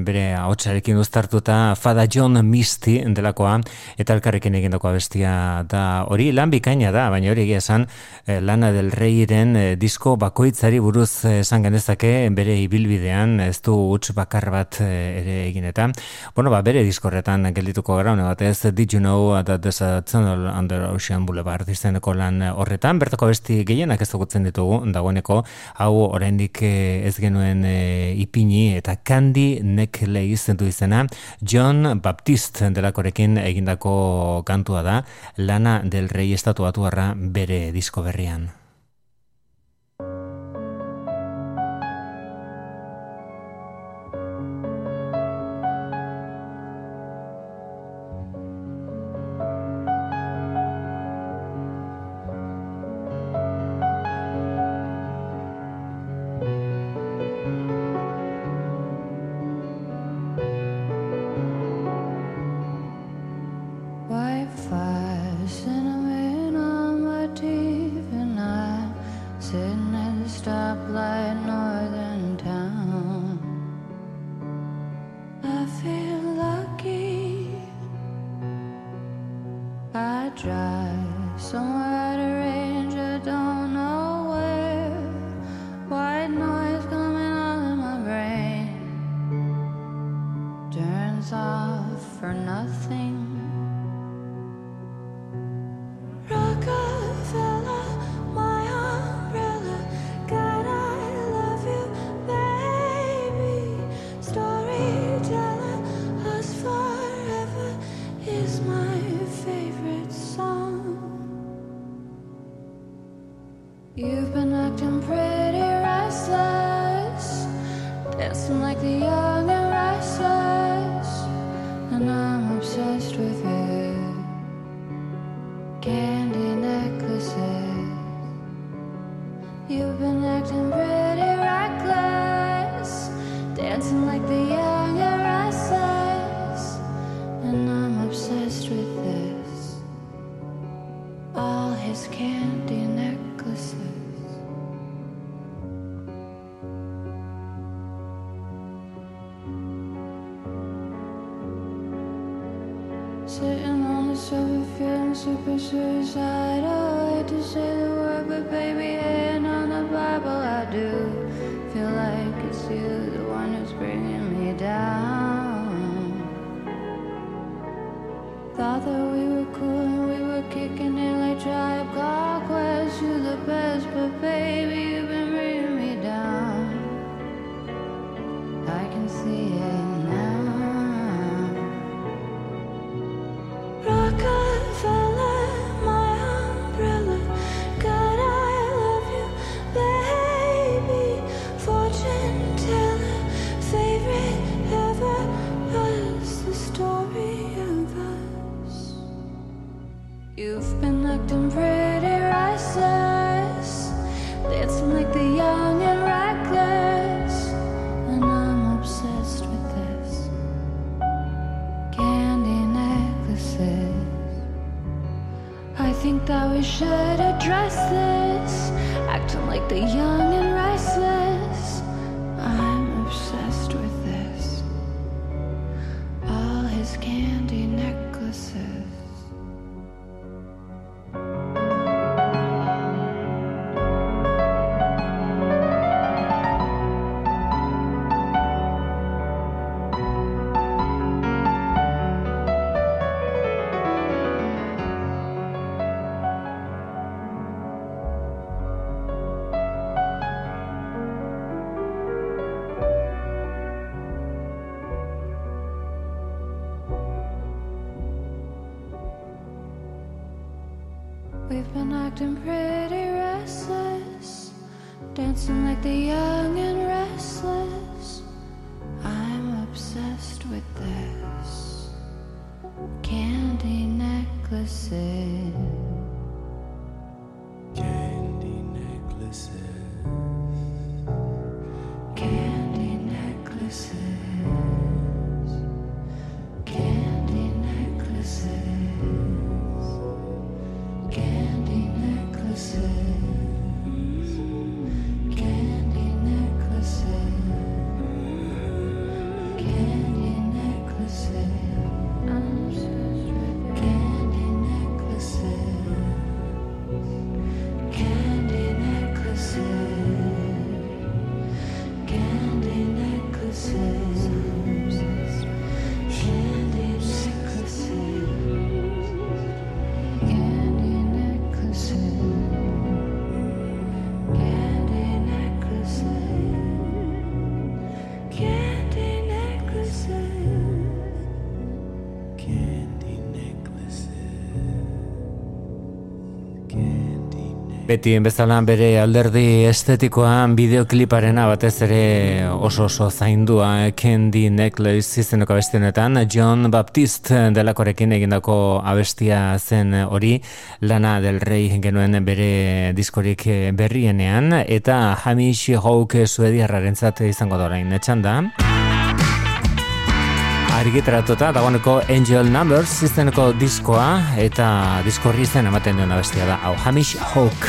bere ahotsarekin uztartuta Fada John Misty delakoa eta elkarrekin egindako bestia da hori. Lan bikaina da, baina hori egia esan eh, Lana del Reyren e, disko bakoitzari buruz esan genezake bere ibilbidean ez du huts bakar bat ere egin eta. Bueno, ba, bere diskorretan geldituko gara, batez Did You Know That There's a Tunnel Under Ocean Boulevard izeneko lan horretan, bertako besti gehienak ezagutzen ditugu, dagoeneko, hau oraindik eh, ez genuen e, ipini, eta Candy Necklace du izena, John Baptist delakorekin egindako kantua da, Lana del Rey estatuatuarra bere disko berrian. And pretty betien bezala bere alderdi estetikoan bideokliparena batez ere oso oso zaindua eh, Candy Necklace izeneko abesti honetan. John Baptist delakorekin egindako abestia zen hori Lana del Rey genuen bere diskorik berrienean eta Hamish Hawke suediarrarentzat izango da orain. Etxan da argitaratuta dagoeneko Angel Numbers izeneko diskoa eta diskorri izen ematen duen abestia da hau Hamish Hawk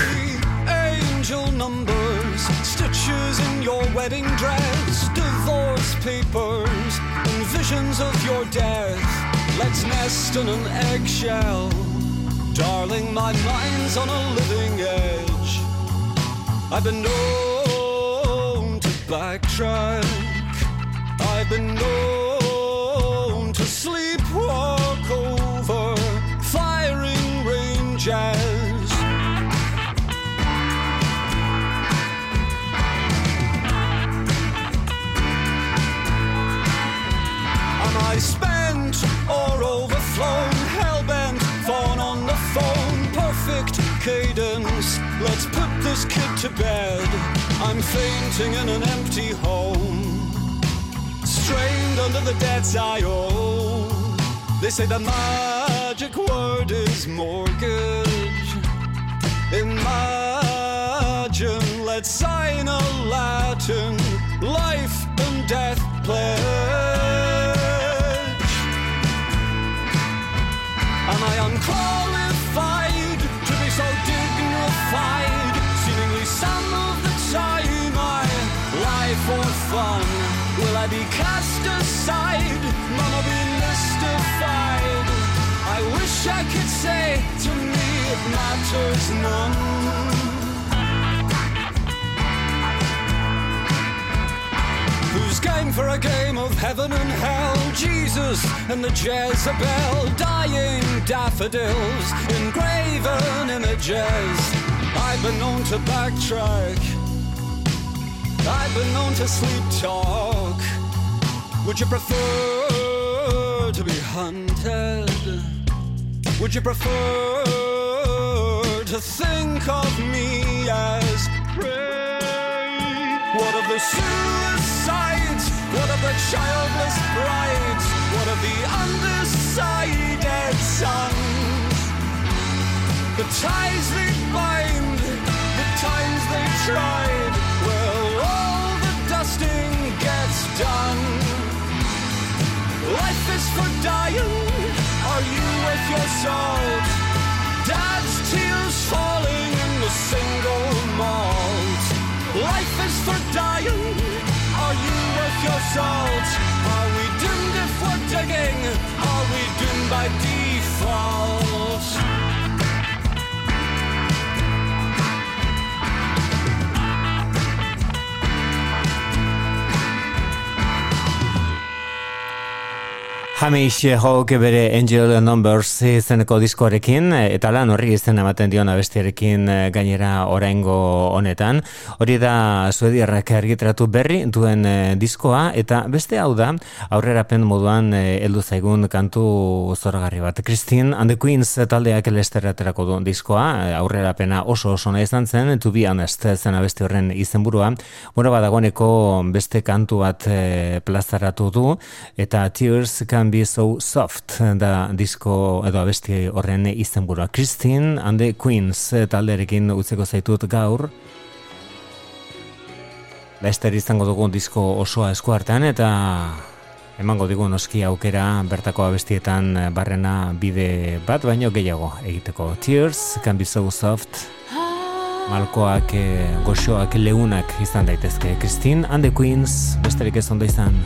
Angel Numbers Stitches in your wedding dress Divorce papers And visions of your death. Let's nest in an eggshell. Darling, my mind's on a living edge. I've been known to backtrack. I've been known to bed. I'm fainting in an empty home. Strained under the debts I owe. They say the magic word is mortgage. Imagine, let's sign a Latin life and death pledge. I be cast aside? Mama be mystified. I wish I could say to me it matters none. Who's game for a game of heaven and hell? Jesus and the Jezebel, dying daffodils, engraven images. I've been known to backtrack. I've been known to sleep talk. Would you prefer to be hunted? Would you prefer to think of me as prey? What of the suicides? What of the childless brides? What of the undecided sons? The ties they bind, the times they tried. For dying. Are you worth your salt? Dad's tears falling in the single malt. Life is for dying. Are you worth your salt? Are we doomed if we're digging? Are we doomed by default? Hamish Hawk bere Angel Numbers izeneko diskoarekin eta lan horri izen ematen dion abestiarekin eh, gainera oraingo honetan. Hori da suediarrak argitaratu berri duen eh, diskoa eta beste hau da aurrerapen moduan eh, heldu zaigun kantu zoragarri bat. Christine and the Queens taldeak elesteraterako duen diskoa, eh, aurrerapena oso oso nahi izan zen, to be honest zen abesti horren izenburua. Bueno, badagoneko beste kantu bat eh, plazaratu du eta Tears Can Be So Soft da disko edo abesti horren izenburua. Christine and the Queens eh, talderekin utzeko zaitut gaur. Laster izango dugu disko osoa eskuartean eta emango digu noski aukera bertako abestietan eh, barrena bide bat baino gehiago egiteko. Tears Can Be So Soft malkoak, eh, goxoak, leunak izan daitezke. Christine and the Queens, besterik ez ondo izan.